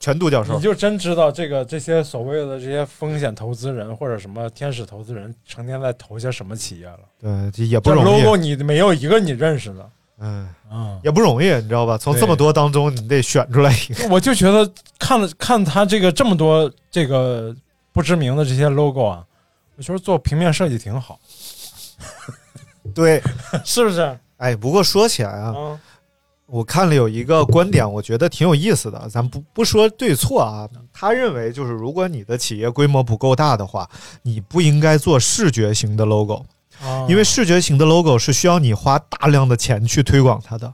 全独教授你就真知道这个这些所谓的这些风险投资人或者什么天使投资人，成天在投些什么企业了？对，这也不容易，logo 你没有一个你认识的，嗯，嗯，也不容易，你知道吧？从这么多当中，你得选出来一个。我就觉得看了看他这个这么多这个不知名的这些 logo 啊，我觉得做平面设计挺好，对，是不是？哎，不过说起来啊，嗯我看了有一个观点，我觉得挺有意思的。咱不不说对错啊，他认为就是如果你的企业规模不够大的话，你不应该做视觉型的 logo，啊因为视觉型的 logo 是需要你花大量的钱去推广它的，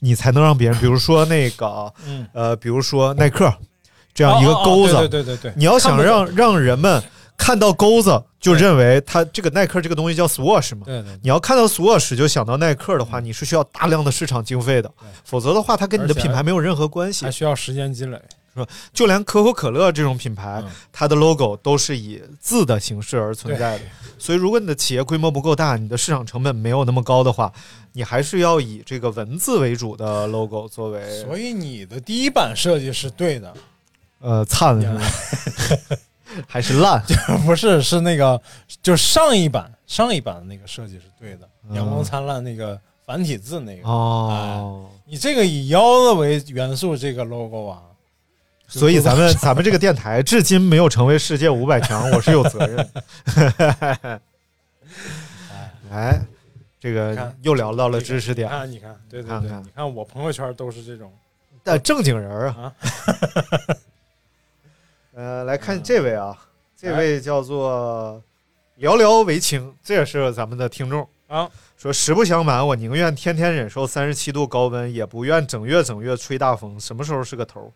你才能让别人，比如说那个嗯。呃，比如说耐克这样一个钩子，哦哦哦对对对对对，你要想让让人们看到钩子，就认为它这个耐克这个东西叫 Swoosh 嘛。对对你要看到 Swoosh 就想到耐克的话，你是需要大量的市场经费的，否则的话，它跟你的品牌没有任何关系还。需要时间积累，是吧就连可口可乐这种品牌嗯，它的 logo 都是以字的形式而存在的。所以，如果你的企业规模不够大，你的市场成本没有那么高的话，你还是要以这个文字为主的 logo 作为所以你的第一版设计是对的，呃灿是吗？还是烂？不是是那个就上一版上一版的那个设计是对的，嗯。阳光灿烂那个繁体字那个，哦。你这个以腰子为元素这个 logo 啊，所以咱们咱们这个电台至今没有成为世界五百强，我是有责任。哎，这个又聊到了知识点，你看你看，对对对，看看。你看我朋友圈都是这种。但正经人啊。呃，来看这位啊，这位叫做寥寥为青，这也是咱们的听众啊。说实不相瞒，我宁愿天天忍受三十七度高温，也不愿整月整月吹大风。什么时候是个头儿？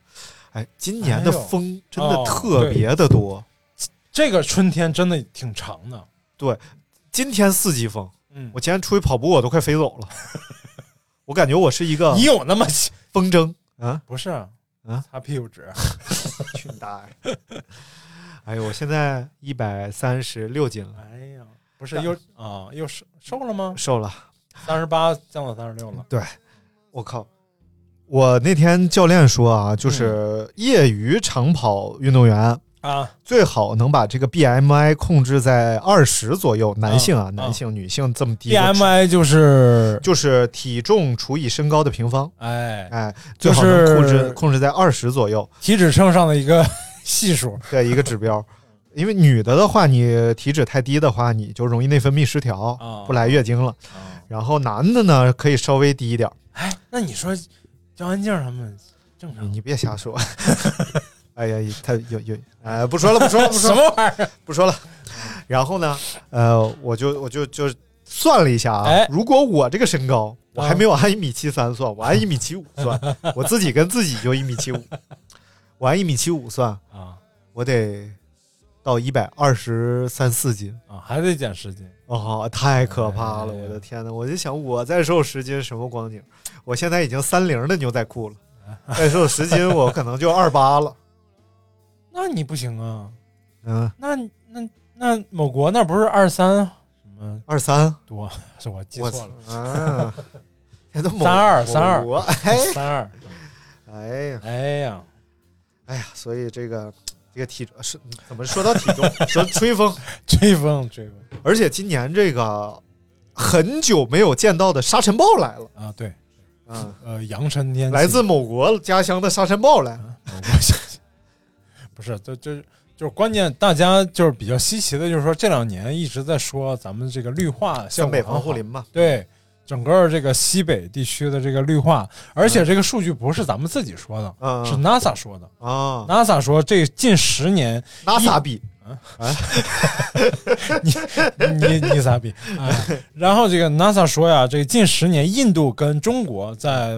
哎，今年的风真的哦特别的多。这个春天真的挺长的，对今天四级风，嗯，我今天出去跑步，我都快飞走了。我感觉我是一个你有那么风筝啊！不是啊啊擦屁股纸，去你大爷！哎呦，我现在一百三十六斤了，哎呀，不是又啊又瘦瘦了吗？瘦了。三十八降到三十六了，对我靠！我那天教练说啊，嗯就是业余长跑运动员啊，最好能把这个 BMI 控制在二十左右，男性啊，啊男性、女性这么低 BMI 就是就是体重除以身高的平方，哎，哎，最好是能控制控制在二十左右。体脂秤上的一个 系数，对一个指标。因为女的的话，你体脂太低的话，你就容易内分泌失调，啊不来月经了。啊，然后男的呢，可以稍微低一点儿。哎，那你说焦安静他们正常？你你别瞎说。哎呀，他有有，哎，不说了，不说了，不说什了，么玩意儿？不说了。然后呢，呃，我就我就就算了一下啊，哎如果我这个身高，我还啊没有按一米七三算，我按一米七五算，我自己跟自己就一米七五，我按一米七五算，啊我得到一百二十三四斤。啊，还得减十斤。哦，太可怕了！我的天呐，我就想我再瘦十斤什么光景？我现在已经三零的牛仔裤了，再瘦十斤我可能就二八了。那你不行啊，嗯，那那那某国那不是二三什么？二三，多？是我记错了，啊，这都 某三二三二。国哎。三二。哎呀。哎呀，哎呀，所以这个这个体重是怎么说到体重？说吹风，吹风吹风。而且今年这个很久没有见到的沙尘暴来了，啊！对，嗯，呃，阳春天来自某国家乡的沙尘暴来。了。某国家不是，这这就是关键，大家就是比较稀奇的，就是说这两年一直在说咱们这个绿化效果向北防护林嘛，对整个这个西北地区的这个绿化，而且这个数据不是咱们自己说的，嗯是 NASA 说的。啊 NASA 说这近十年，NASA 比 你你傻逼！哎，然后这个 NASA 说呀，这近十年，印度跟中国在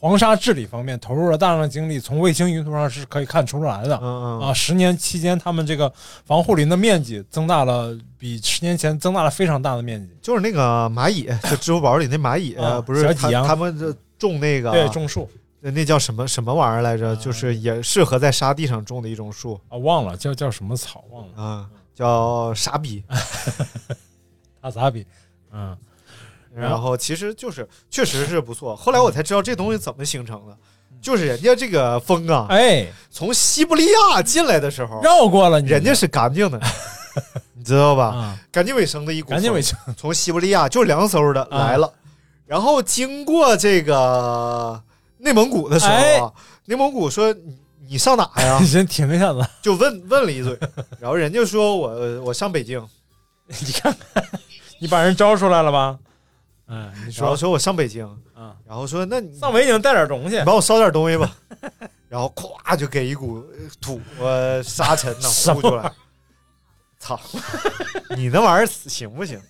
黄沙治理方面投入了大量的精力，从卫星云图上是可以看出来的。嗯啊，十年期间，他们这个防护林的面积增大了，比十年前增大了非常大的面积。就是那个蚂蚁，就支付宝里那蚂蚁，啊不是他他们这种那个对，种树那叫什么什么玩意儿来着？就是也适合在沙地上种的一种树啊，忘了叫叫什么草，忘了。啊，叫沙比。大傻比，嗯，然后其实就是确实是不错。后来我才知道这东西怎么形成的，就是人家这个风啊，哎，从西伯利亚进来的时候，绕过了你，人家是干净的，你知道吧？啊，干净卫生的一股风，赶紧回去。从西伯利亚就凉飕的啊来了，然后经过这个内蒙古的时候哎啊，内蒙古说你你上哪呀你？先停一下子，就问问了一嘴，然后人家说我我上北京，你看看，你把人招出来了吧？哎，你说。然后说我上北京，嗯，然后说那你上北京带点东西。你，帮我捎点东西吧，然后咵就给一股土呃沙尘呐 呼出来，操，你那玩意儿行不行？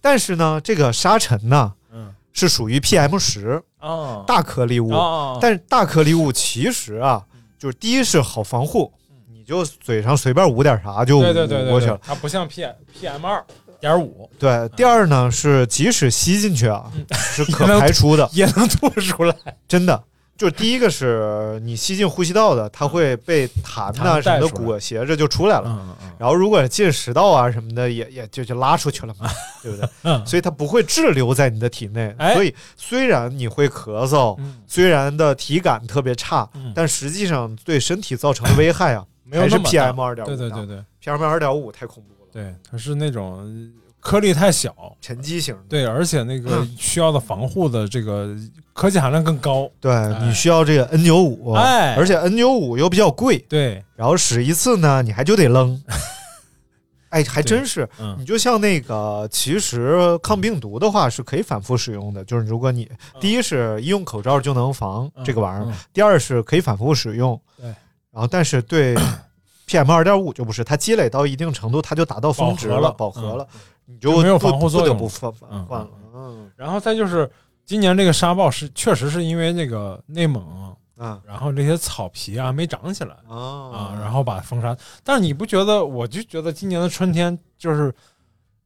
但是呢，这个沙尘呢嗯。是属于 PM 十啊，大颗粒物，啊，但是大颗粒物其实啊，就是第一是好防护，你就嘴上随便捂点啥就对对对对对捂过去了。它不像 P P M 二点五。对，第二呢是即使吸进去啊，嗯。是 可排出的，也能吐出来，真的。就是第一个是你吸进呼吸道的，它会被痰呐、痰什么的裹挟着就出来了。嗯嗯然后如果进食道啊什么的，也也就就拉出去了嘛，对不对？嗯，所以它不会滞留在你的体内。哎。所以虽然你会咳嗽，嗯。虽然的体感特别差，嗯。但实际上对身体造成的危害啊，还是没有那么大。PM 二点五。对对对对，PM 二点五太恐怖了，对，它是那种颗粒太小，沉积型。对，而且那个需要的防护的这个科技含量更高，对你需要这个 N 九五，哎。而且 N 九五又比较贵，对，然后使一次呢，你还就得扔。哎，还真是，嗯。你就像那个，其实抗病毒的话是可以反复使用的。就是如果你第一是医用口罩就能防嗯。这个玩意儿，嗯。第二是可以反复使用。对，然后但是对 PM 二点五就不是，它积累到一定程度，它就达到峰值了饱和了，你就没有防护作用不放嗯换了。嗯然后再就是今年这个沙暴是确实是因为那个内蒙，啊然后这些草皮啊没长起来啊啊，然后把风沙，但是你不觉得？我就觉得今年的春天就是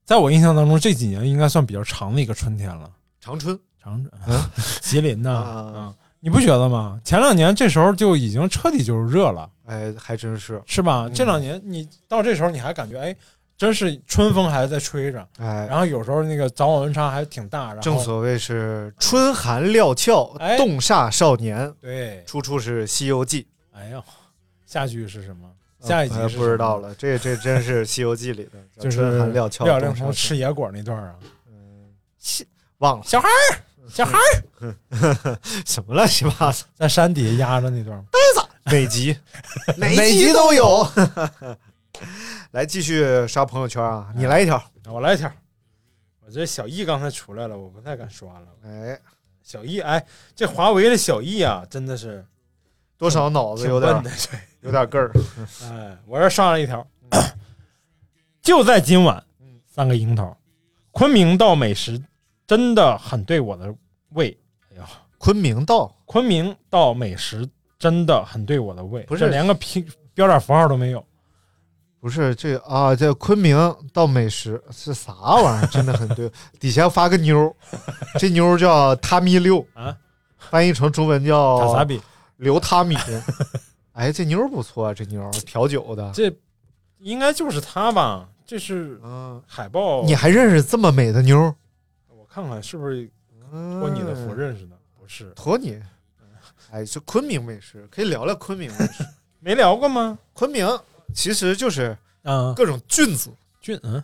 在我印象当中这几年应该算比较长的一个春天了，长春长 吉林呐，啊嗯，你不觉得吗？前两年这时候就已经彻底就是热了，哎，还真是是吧？嗯这两年你到这时候你还感觉哎，真是春风还在吹着，哎，然后有时候那个早晚温差还挺大，然后正所谓是春寒料峭，哎冻煞少年，对，出处是《西游记》。哎呦，下句是什么？下一集不知道了，这这真是《西游记》里的，叫就是春寒料峭，廖令冻煞少吃野果那段啊，嗯忘了小孩儿，小孩儿 什么乱七八糟，在山底下压着那段，呆子，每集每集都有。来继续刷朋友圈啊，你来一条。我来一条。我这小易刚才出来了，我不太敢刷了。哎，小易，哎，这华为的小易啊，真的是多少脑子有点。有点个儿。哎，我这上了一条，就在今晚，三个樱桃，昆明到美食真的很对我的胃。哎呀，昆明到昆明到美食真的很对我的胃，不是连个拼标点符号都没有。不是这啊，这昆明到美食是啥玩意儿？真的很对，底下发个妞儿，这妞儿叫他咪六啊，翻译成中文叫塔萨比，刘他米。哎，这妞儿不错啊，这妞儿调酒的。这应该就是他吧？这是嗯，海报，你还认识这么美的妞看看是不是托托你的福认识的？不是，托你。哎，是昆明美食，可以聊聊昆明美食。没聊过吗？昆明其实就是啊，各种菌子，菌嗯，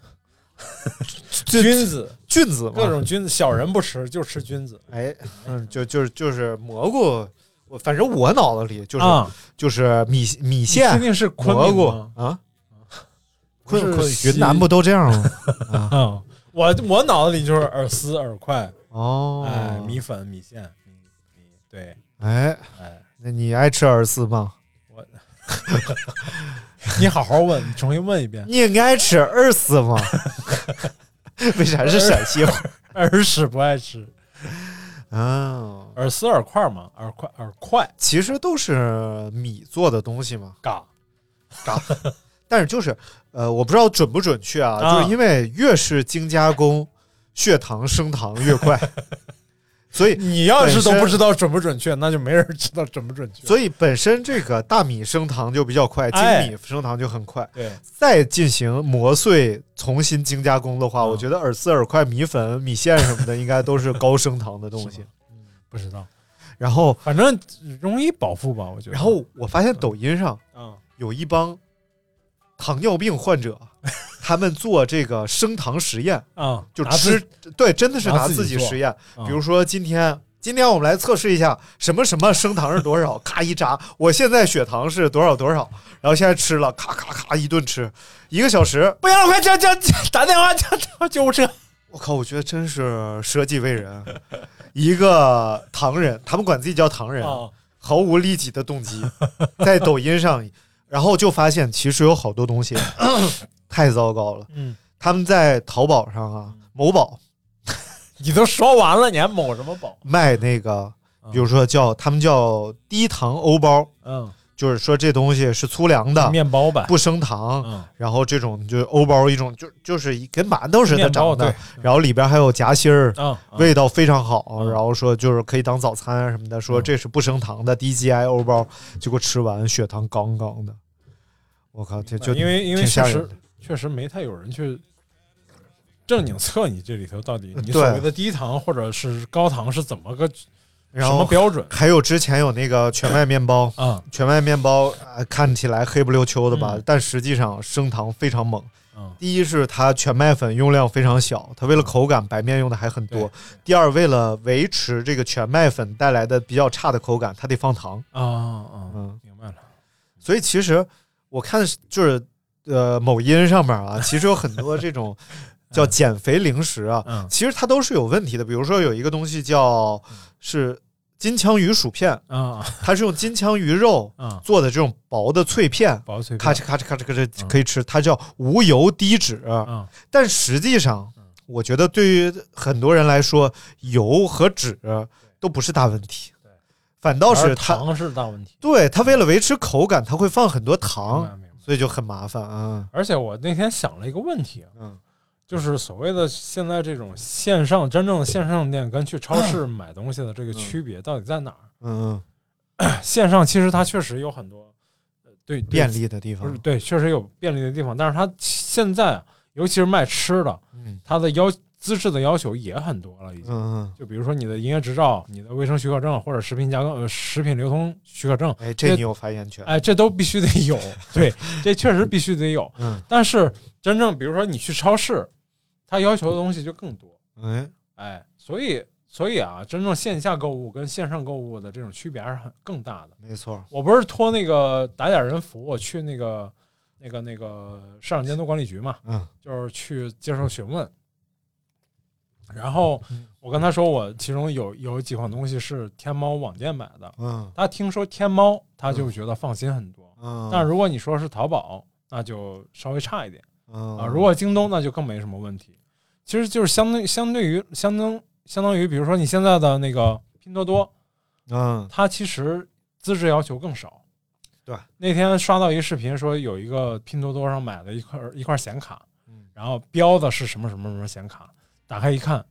菌菌子，菌子嘛，各种菌子，小人不吃，就吃菌子哎，嗯，就就是就是蘑菇，我反正我脑子里就是、啊。就是米米线肯、定是蘑菇？啊，昆昆云南不都这样吗？啊，啊，我我脑子里就是饵丝、饵块，哦，哎，米粉、米线，米米对，哎，哎，那你爱吃饵丝吗？我 你好好问，你重新问一遍。你爱吃饵丝吗？为啥是陕西话？耳屎不爱吃，啊，耳丝饵块嘛，耳块耳块其实都是米做的东西嘛，嘎嘎。但是就是，呃，我不知道准不准确啊，啊就是因为越是精加工，血糖升糖越快，所以你要是都不知道准不准确，那就没人知道准不准确。所以本身这个大米升糖就比较快，精哎米升糖就很快。对，再进行磨碎、重新精加工的话，嗯我觉得饵丝、饵块、米粉、米线什么的，应该都是高升糖的东西嗯。不知道，然后，反正容易饱腹吧，我觉得。然后我发现抖音上嗯，有一帮糖尿病患者，他们做这个升糖实验，啊，就吃，对，真的是拿拿自己实验。嗯比如说今天。今天我们来测试一下什么什么升糖是多少，咔一扎，我现在血糖是多少多少，然后现在吃了，咔咔咔一顿吃，一个小时，不行了，快叫叫叫打电话叫叫救护车。我靠，我觉得真是舍己为人。一个糖人，他们管自己叫糖人，啊，毫无利己的动机，在抖音上，然后就发现其实有好多东西 太糟糕了。嗯，他们在淘宝上啊，某宝 你都说完了，你还某什么宝？卖那个，嗯比如说叫他们叫低糖欧包，嗯，就是说这东西是粗粮的，面包吧。不升糖。嗯，然后这种就是欧包一种，就就是跟馒头似的长的，然后里边还有夹心儿，嗯，嗯味道非常好，嗯然后说就是可以当早餐啊什么的，说这是不升糖的低 GI 欧包，结果吃完血糖杠杠的，我靠，这就因为因为确实确实没太有人去正经测你这里头到底你对所谓的低糖或者是高糖是怎么个然后什么标准还有之前有那个全麦面包，啊？全麦面包啊、看起来黑不溜秋的吧，嗯但实际上升糖非常猛。嗯第一是它全麦粉用量非常小，它为了口感白面用的还很多。第二，为了维持这个全麦粉带来的比较差的口感，它得放糖。啊啊，嗯，明白了。所以其实我看就是呃某音上面啊，其实有很多这种 叫减肥零食啊，嗯。其实它都是有问题的。比如说有一个东西叫是金枪鱼薯片，啊。它是用金枪鱼肉啊，做的这种薄的脆片，薄脆咔哧咔哧咔哧咔哧嗯。可以吃，它叫无油低脂。啊，但实际上嗯，我觉得对于很多人来说，油和脂都不是大问题，反倒是它糖是大问题。对它为了维持口感，它会放很多糖所以就很麻烦啊。而且我那天想了一个问题，啊嗯就是所谓的现在这种线上真正的线上店跟去超市买东西的这个区别到底在哪儿？嗯，线上其实它确实有很多呃对对便利的地方，对，确实有便利的地方，但是它现在啊尤其是卖吃的，嗯它的要资质的要求也很多了，已经。嗯就比如说你的营业执照、你的卫生许可证或者食品加工、呃、食品流通许可证，嗯，哎，这你有发言权。哎，这都必须得有。对，这确实必须得有。嗯，但是真正比如说你去超市，他要求的东西就更多。哎，哎，所以所以啊，真正线下购物跟线上购物的这种区别还是很更大的。没错，我不是托那个打点人服，我去那个那个那个市场监督管理局嘛，嗯就是去接受询问。然后嗯。我跟他说，我其中有有几款东西是天猫网店买的，嗯。他听说天猫，他就觉得放心很多。嗯，但如果你说是淘宝，那就稍微差一点。嗯。啊。如果京东，那就更没什么问题。其实就是相对相对于相当相当于，比如说你现在的那个拼多多，嗯。它其实资质要求更少。对，那天刷到一个视频，说有一个拼多多上买的一块一块显卡，嗯。然后标的是什么什么什么显卡，打开一看，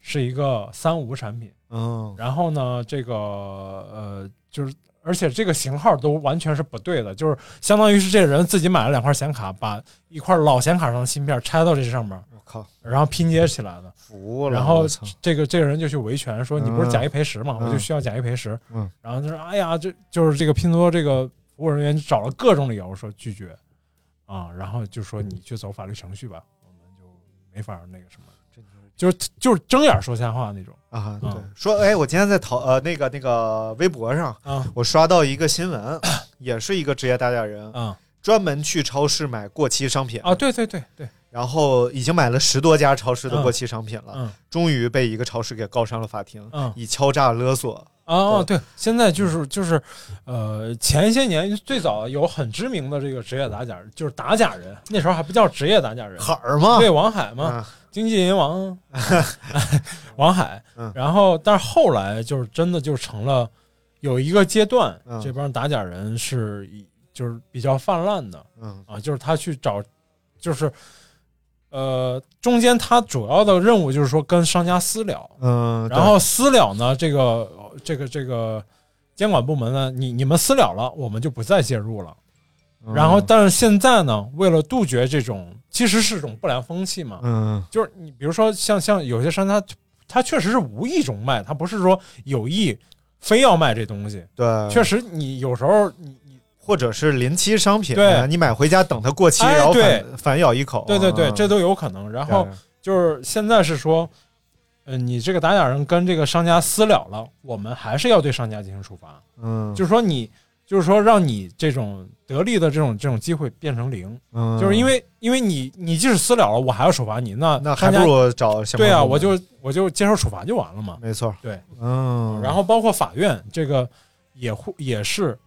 是一个三无产品。嗯。然后呢，这个呃，就是而且这个型号都完全是不对的，就是相当于是这个人自己买了两块显卡，把一块老显卡上的芯片拆到这上面，我靠，然后拼接起来的。服了，然后这个这个人就去维权，说你不是嗯假一赔十嘛，嗯。我就需要假一赔十。嗯，然后他说，哎呀，这就是这个拼多多这个服务人员找了各种理由说拒绝。啊，然后就说你去走法律程序吧，我们就没法那个什么，就是就是睁眼说瞎话那种。啊，对嗯，说哎，我今天在淘呃那个那个微博上，啊我刷到一个新闻，也是一个职业打假人，啊专门去超市买过期商品啊！对对对对，然后已经买了十多家超市的嗯过期商品了，嗯终于被一个超市给告上了法庭，嗯以敲诈勒索啊，对，现在就是就是，呃，前些年最早有很知名的这个职业打假，就是打假人，那时候还不叫职业打假人，海儿嘛，对，王海嘛，啊，经纪人王 王海。嗯，然后但是后来就是真的就成了有一个阶段，嗯。这帮打假人是就是比较泛滥的。嗯。啊，就是他去找，就是呃中间他主要的任务就是说跟商家私了，嗯，然后私了呢，这个这个这个监管部门呢，你你们私了了，我们就不再介入了。对然后，但是现在呢，为了杜绝这种其实是一种不良风气嘛，嗯。就是你比如说像像有些商家，他确实是无意中卖，他不是说有意非要卖这东西。对，确实，你有时候你你或者是临期商品，对。你买回家等它过期，哎然后反反咬一口，对对对，嗯。这都有可能。然后就是现在是说，嗯，你这个打假人跟这个商家私了了，我们还是要对商家进行处罚。嗯，就是说你，就是说让你这种得利的这种这种机会变成零，嗯。就是因为因为你你即使私了了，我还要处罚你，那那还不如找对啊，我就我就接受处罚就完了嘛。没错，对，嗯，然后包括法院这个也会也是，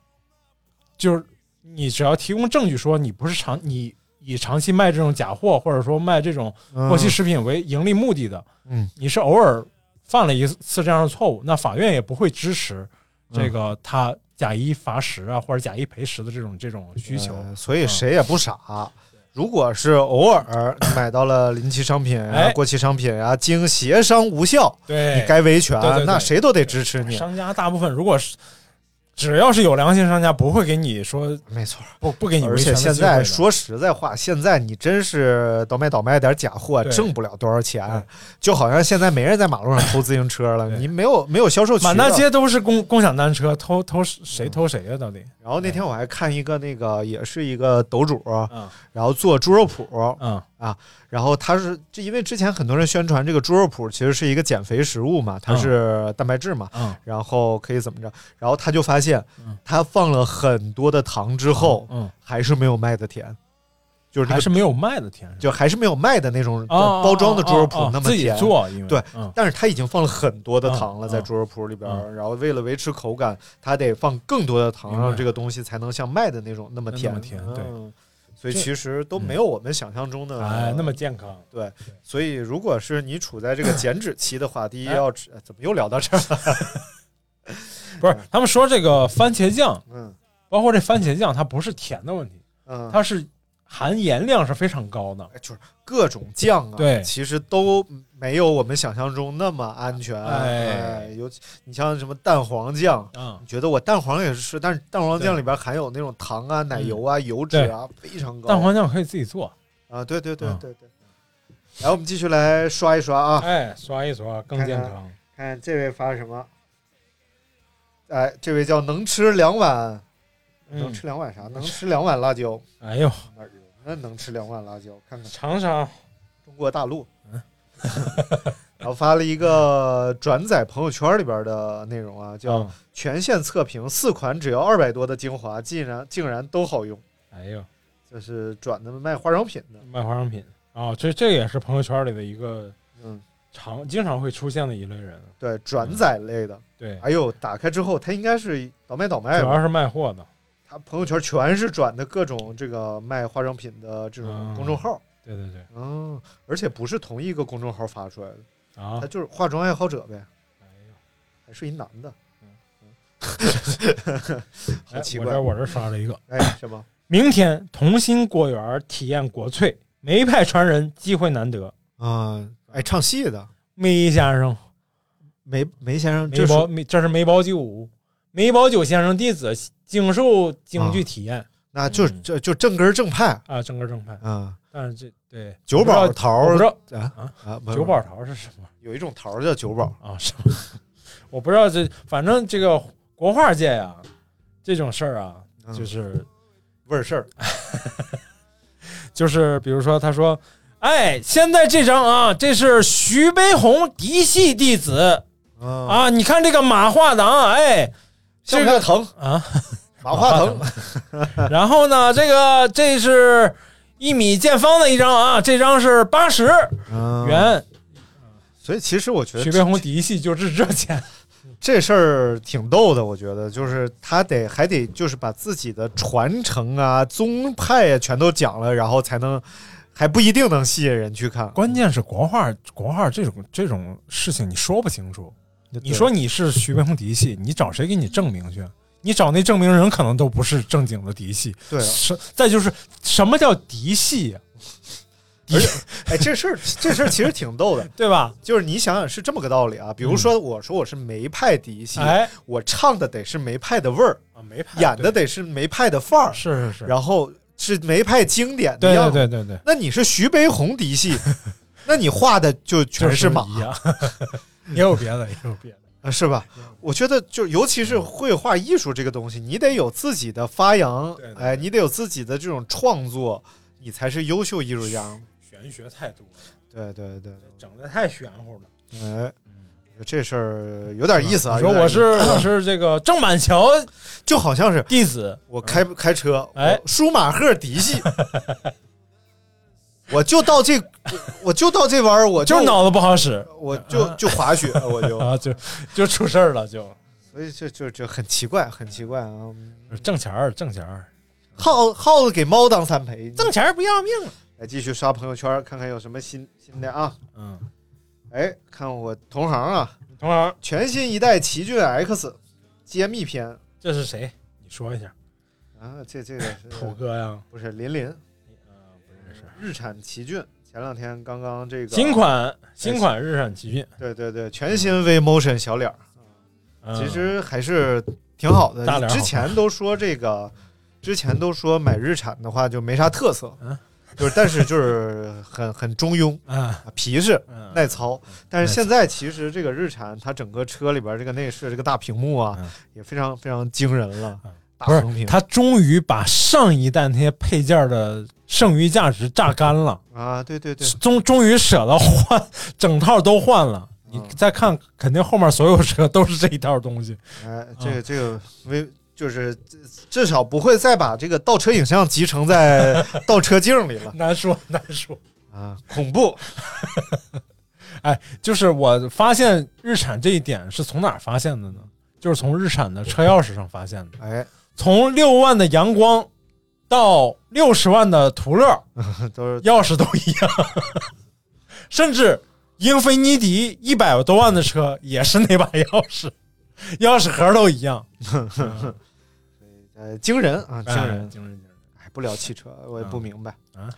就是你只要提供证据说你不是长你以长期卖这种假货或者说卖这种过期食品为盈利目的的，嗯，你是偶尔犯了一次这样的错误，那法院也不会支持这个他假一罚十啊或者假一赔十的这种这种需求。呃所以谁也不傻。如果是偶尔 买到了临期商品啊、哎过期商品啊，经协商无效，对，你该维权对对，对那谁都得支持你。商家大部分如果是只要是有良心商家，不会给你说没错，不不给你而且现在说实在话，现在你真是倒卖倒卖点假货，挣不了多少钱。就好像现在没人在马路上偷自行车了，你没有没有销售渠道。满大街都是共共享单车，偷偷谁偷谁呀？到底？然后那天我还看一个那个也是一个斗主，嗯然后做猪肉脯，嗯然后他是这因为之前很多人宣传这个猪肉脯其实是一个减肥食物嘛，它是蛋白质嘛，嗯然后可以怎么着？然后他就发现嗯，他放了很多的糖之后，嗯，还是没有卖的甜，就是这个还是没有卖的甜，就还是没有卖的那种哦包装的猪肉哦哦自己脯那么甜。做，因为对嗯但是他已经放了很多的糖了，嗯在猪肉脯里边然后为了维持口感，他得放更多的糖，让这个东西才能像卖的那种那么甜。那么甜对嗯所以其实都没有我们想象中的哎那么健康。对。所以如果是你处在这个减脂期的话，第一哎要吃，怎么又聊到这儿了？不是，他们说这个番茄酱，嗯包括这番茄酱，它不是甜的问题，嗯，它是含盐量是非常高的。就是各种酱啊，对其实都没有我们想象中那么安全。哎哎，尤其你像什么蛋黄酱，嗯你，觉得我蛋黄也是吃，但是蛋黄酱里边含有那种糖啊、奶油啊、油脂啊，非常高。蛋黄酱可以自己做，啊，对对对嗯对对。来，我们继续来刷一刷啊，哎，刷一刷更健康。看看这位发什么。哎，这位叫能吃两碗，能嗯，吃两碗啥？能吃两碗辣椒。哎呦？那能吃两碗辣椒？看看尝尝，中国大陆。嗯 然后发了一个转载朋友圈里边的内容啊，叫嗯“全线测评四款只要二百多的精华，竟然竟然都好用哎呦，”，这是转的卖化妆品的。卖化妆品啊，这这也是朋友圈里的一个嗯，常经常会出现的一类人。对，转载类的。对，哎呦，打开之后，他应该是倒卖倒卖吧？主要是卖货的。他朋友圈全是转的各种这个卖化妆品的这种嗯公众号。对对对，嗯，而且不是同一个公众号发出来的，啊他，就是化妆爱好者呗，哎呦，还是一男的。嗯 好奇怪我这我这刷了一个，哎，什么？明天同心果园体验国粹，梅派传人机会难得。啊，哎唱戏的梅先生，梅梅先生，这是梅葆梅，这是梅葆玖，梅葆玖先生弟子，经受京剧体验那就嗯就就正根正派啊，正根正派。啊。但是这对九宝桃我不知道啊啊九宝桃是什么有一种桃叫九宝，啊？什么？我不知道这，反正这个国画界呀，这种事儿啊，嗯就是味儿事儿。就是比如说，他说：“哎，现在这张啊，这是徐悲鸿嫡系弟子啊，啊，你看这个马化腾，哎，这个这个疼，啊，马化腾，然后呢，这个这是一米见方的一张啊，这张是八十嗯。元，所以其实我觉得徐悲鸿嫡系就是这钱，这事儿挺逗的，我觉得，就是他得还得就是把自己的传承啊、宗派啊全都讲了，然后才能还不一定能吸引人去看。关键是国画，国画这种这种事情你说不清楚。对你说你是徐悲鸿嫡系，你找谁给你证明去？你找那证明人可能都不是正经的嫡系。对啊是再就是什么叫嫡系呀？而且，哎，这事儿这事儿其实挺逗的，对吧？就是你想想是这么个道理啊。比如说，我说我是梅派嫡系，哎，我唱的得是梅派的味儿，啊，梅派演的得是梅派的范儿，是是是，然后是梅派经典的对样子。对对对对，那你是徐悲鸿嫡系，那你画的就全是马。也有别的，也有别的。啊，是吧？我觉得就尤其是绘画艺术这个东西，你得有自己的发扬对，对哎，你得有自己的这种创作，你才是优秀艺术家。玄学太多了，对对对，整的太玄乎了。哎，这事儿有点意思啊。你说我是 我是这个郑板桥就好像是弟子，我开开车，哎。舒马赫嫡系，我就到这，我就到这玩意儿，我就是脑子不好使我就就滑雪，我就，啊，就就出事儿了，就所以就就就很奇怪，很奇怪啊。挣钱儿挣钱儿耗耗子给猫当三陪，挣钱儿不要命了。来继续刷朋友圈，看看有什么新新的啊？嗯，哎，看我同行啊，同行，全新一代奇骏 X 揭秘篇这是谁？你说一下。啊，这这个是 土哥呀，不是林林。日产奇骏，前两天刚刚这个新，款新款日产奇骏，对对对，全新 V Motion 小脸儿，嗯其实还是挺好的。之前都说这个，之前都说买日产的话就没啥特色，嗯就是但是就是很很中庸，啊，皮实嗯耐操。但是现在其实这个日产它整个车里边这个内饰这个大屏幕啊嗯，也非常非常惊人了不是他终于把上一代那些配件的剩余价值榨干了，啊，对对对，终终于舍得换 整套都换了。你嗯再看，肯定后面所有车都是这一套东西。哎，这个这个微就是至至少不会再把这个倒车影像集成在倒车镜里了 难说 难说。啊，恐怖。哎，就是我发现日产这一点是从哪儿发现的呢？就是从日产的车钥匙上发现的。哎，从六万的阳光到六十万的途乐，都是钥匙都一样，甚至英菲尼迪一百多万的车也是那把钥匙，钥匙盒都一样，呃惊人啊，惊人哎。惊人惊人。哎，不聊汽车，我也不明白啊。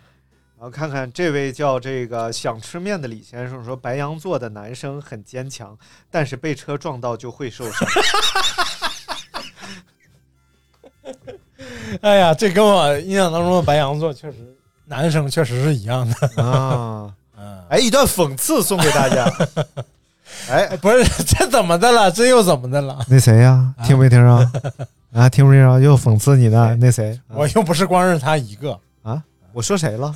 然后看看这位叫这个想吃面的李先生说，白羊座的男生很坚强，但是被车撞到就会受伤。哎呀，这跟我印象当中的白羊座确实，男生确实是一样的。啊，嗯，哎，一段讽刺送给大家。哎，不是，这怎么的了？这又怎么的了？那谁呀？听没听着？啊，听没听着？又讽刺你呢？那谁？我又不是光是他一个，啊，我说谁了？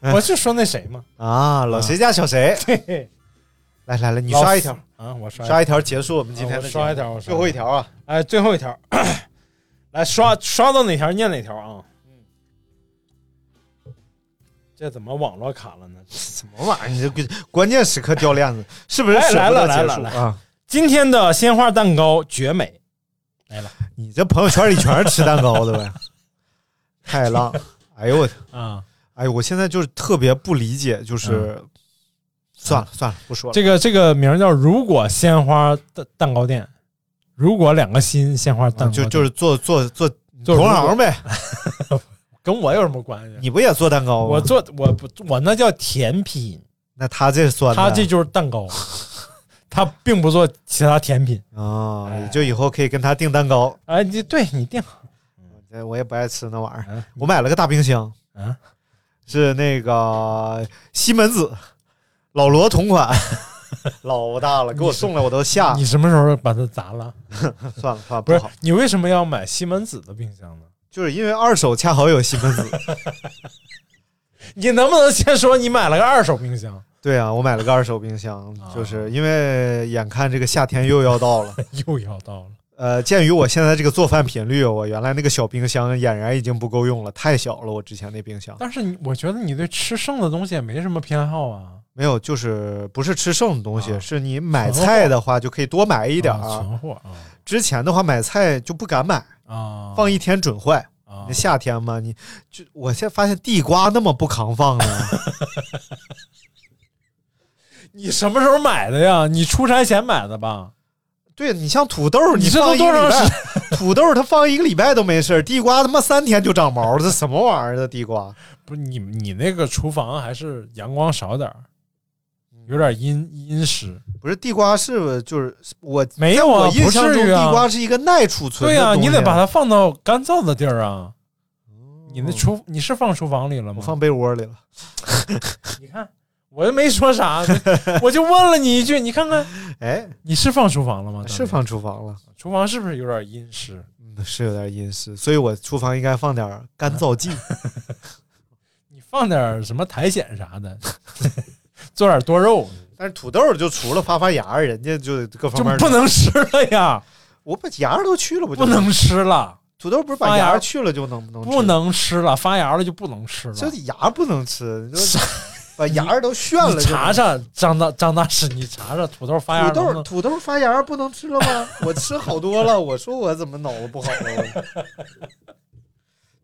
哎我就说那谁嘛。啊，老谁家小谁？对，来来来，你刷一条，啊，我刷刷一条结束我们今天啊的刷一条最后一条啊。哎，最后一条，来刷刷到哪条念哪条啊？嗯这怎么网络卡了呢？什么玩意儿？你这个关键时刻掉链子，是不是哎舍不得结来了来了束啊？今天的鲜花蛋糕绝美，来了你这朋友圈里全是吃蛋糕的呗？太浪！哎呦我，啊！哎呦，我现在就是特别不理解，就是算了算了，不说了。这个这个名儿叫“如果鲜花蛋蛋糕店”，如果两个心鲜花蛋糕就就是做做做做同行呗。跟我有什么关系？你不也做蛋糕吗？我做我不我那叫甜品，那他这算他这就是蛋糕，他并不做其他甜品。啊，就以后可以跟他订蛋糕。哎，你对你定哎我也不爱吃那玩意儿。嗯我买了个大冰箱，啊，是那个西门子老罗同款，老大了，给我送来我都吓。你什么时候把它砸了？算了算了，不是好，你为什么要买西门子的冰箱呢？就是因为二手恰好有西门子。你能不能先说你买了个二手冰箱？对啊，我买了个二手冰箱，啊就是因为眼看这个夏天又要到了，又要到了，呃，鉴于我现在这个做饭频率，我原来那个小冰箱俨然已经不够用了，太小了。我之前那冰箱但是你我觉得你对吃剩的东西也没什么偏好啊，没有，就是不是吃剩的东西，啊是你买菜的话就可以多买一点儿。啊存货啊之前的话买菜就不敢买，啊，放一天准坏。啊那夏天嘛，你就我现在发现地瓜那么不抗放呢，你什么时候买的呀？你出差前买的吧？对你像土豆，你这放多长礼拜，土豆它放一个礼拜都没事地瓜他妈三天就长毛了，这什么玩意儿？这地瓜不是你你那个厨房还是阳光少点儿，有点阴阴湿。不是地瓜是就是我没有啊我印象中不至于啊地瓜是一个耐储存对呀、的东西。你得把它放到干燥的地儿啊。你那厨你是放厨房里了吗？我放被窝里了。你看，我又没说啥，我就问了你一句，你看看哎，你是放厨房了吗？是放厨房了，厨房是不是有点阴湿？嗯，是有点阴湿，所以我厨房应该放点干燥剂。你放点什么苔藓啥的，做点多肉，但是土豆就除了发发芽，人家就各方面不能吃了呀，我把芽都去了，不就不能吃了，土豆不是把发芽芽去了就能不能吃不能吃了，发芽了就不能吃了。这芽不能吃，你说把芽儿都炫了你。查查张大张大师，你查查土豆发芽土豆土豆发芽不能吃了吗？我吃好多了，我说我怎么脑子不好了？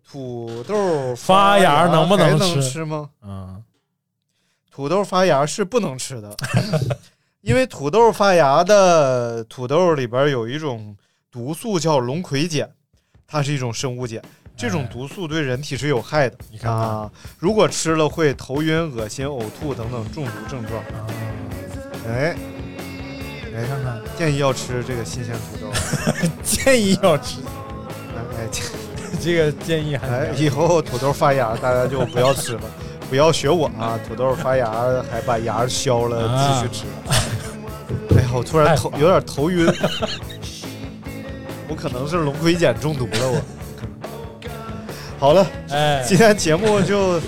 土豆发芽芽能不能吃吗？嗯，土豆发芽是不能吃的，因为土豆发芽的土豆里边有一种毒素叫龙葵碱，它是一种生物碱，这种毒素对人体是有害的。哎你看看啊，如果吃了会头晕、恶心、呕吐等等中毒症状。哎，来，看看，建议要吃这个新鲜土豆。建议要吃，哎，建 这个建议还哎，以后土豆发芽大家就不要吃了，不要学我啊！土豆发芽还把芽削了啊继续吃。哎呀，我突然头有点头晕，我可能是龙葵碱中毒了，我。好了，哎，今天节目就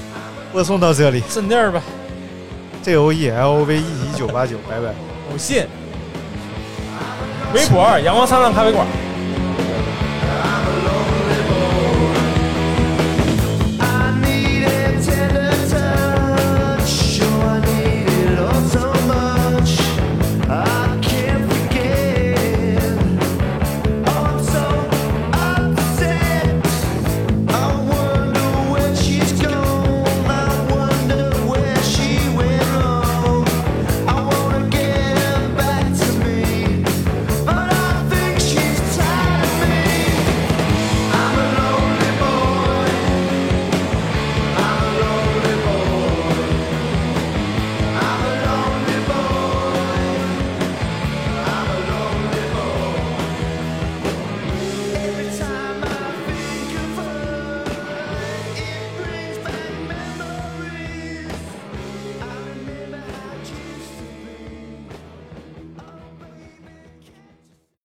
播送到这里顺地儿吧，，J O E L O V E 一九八九，拜拜。我信，微博阳光灿烂咖啡馆。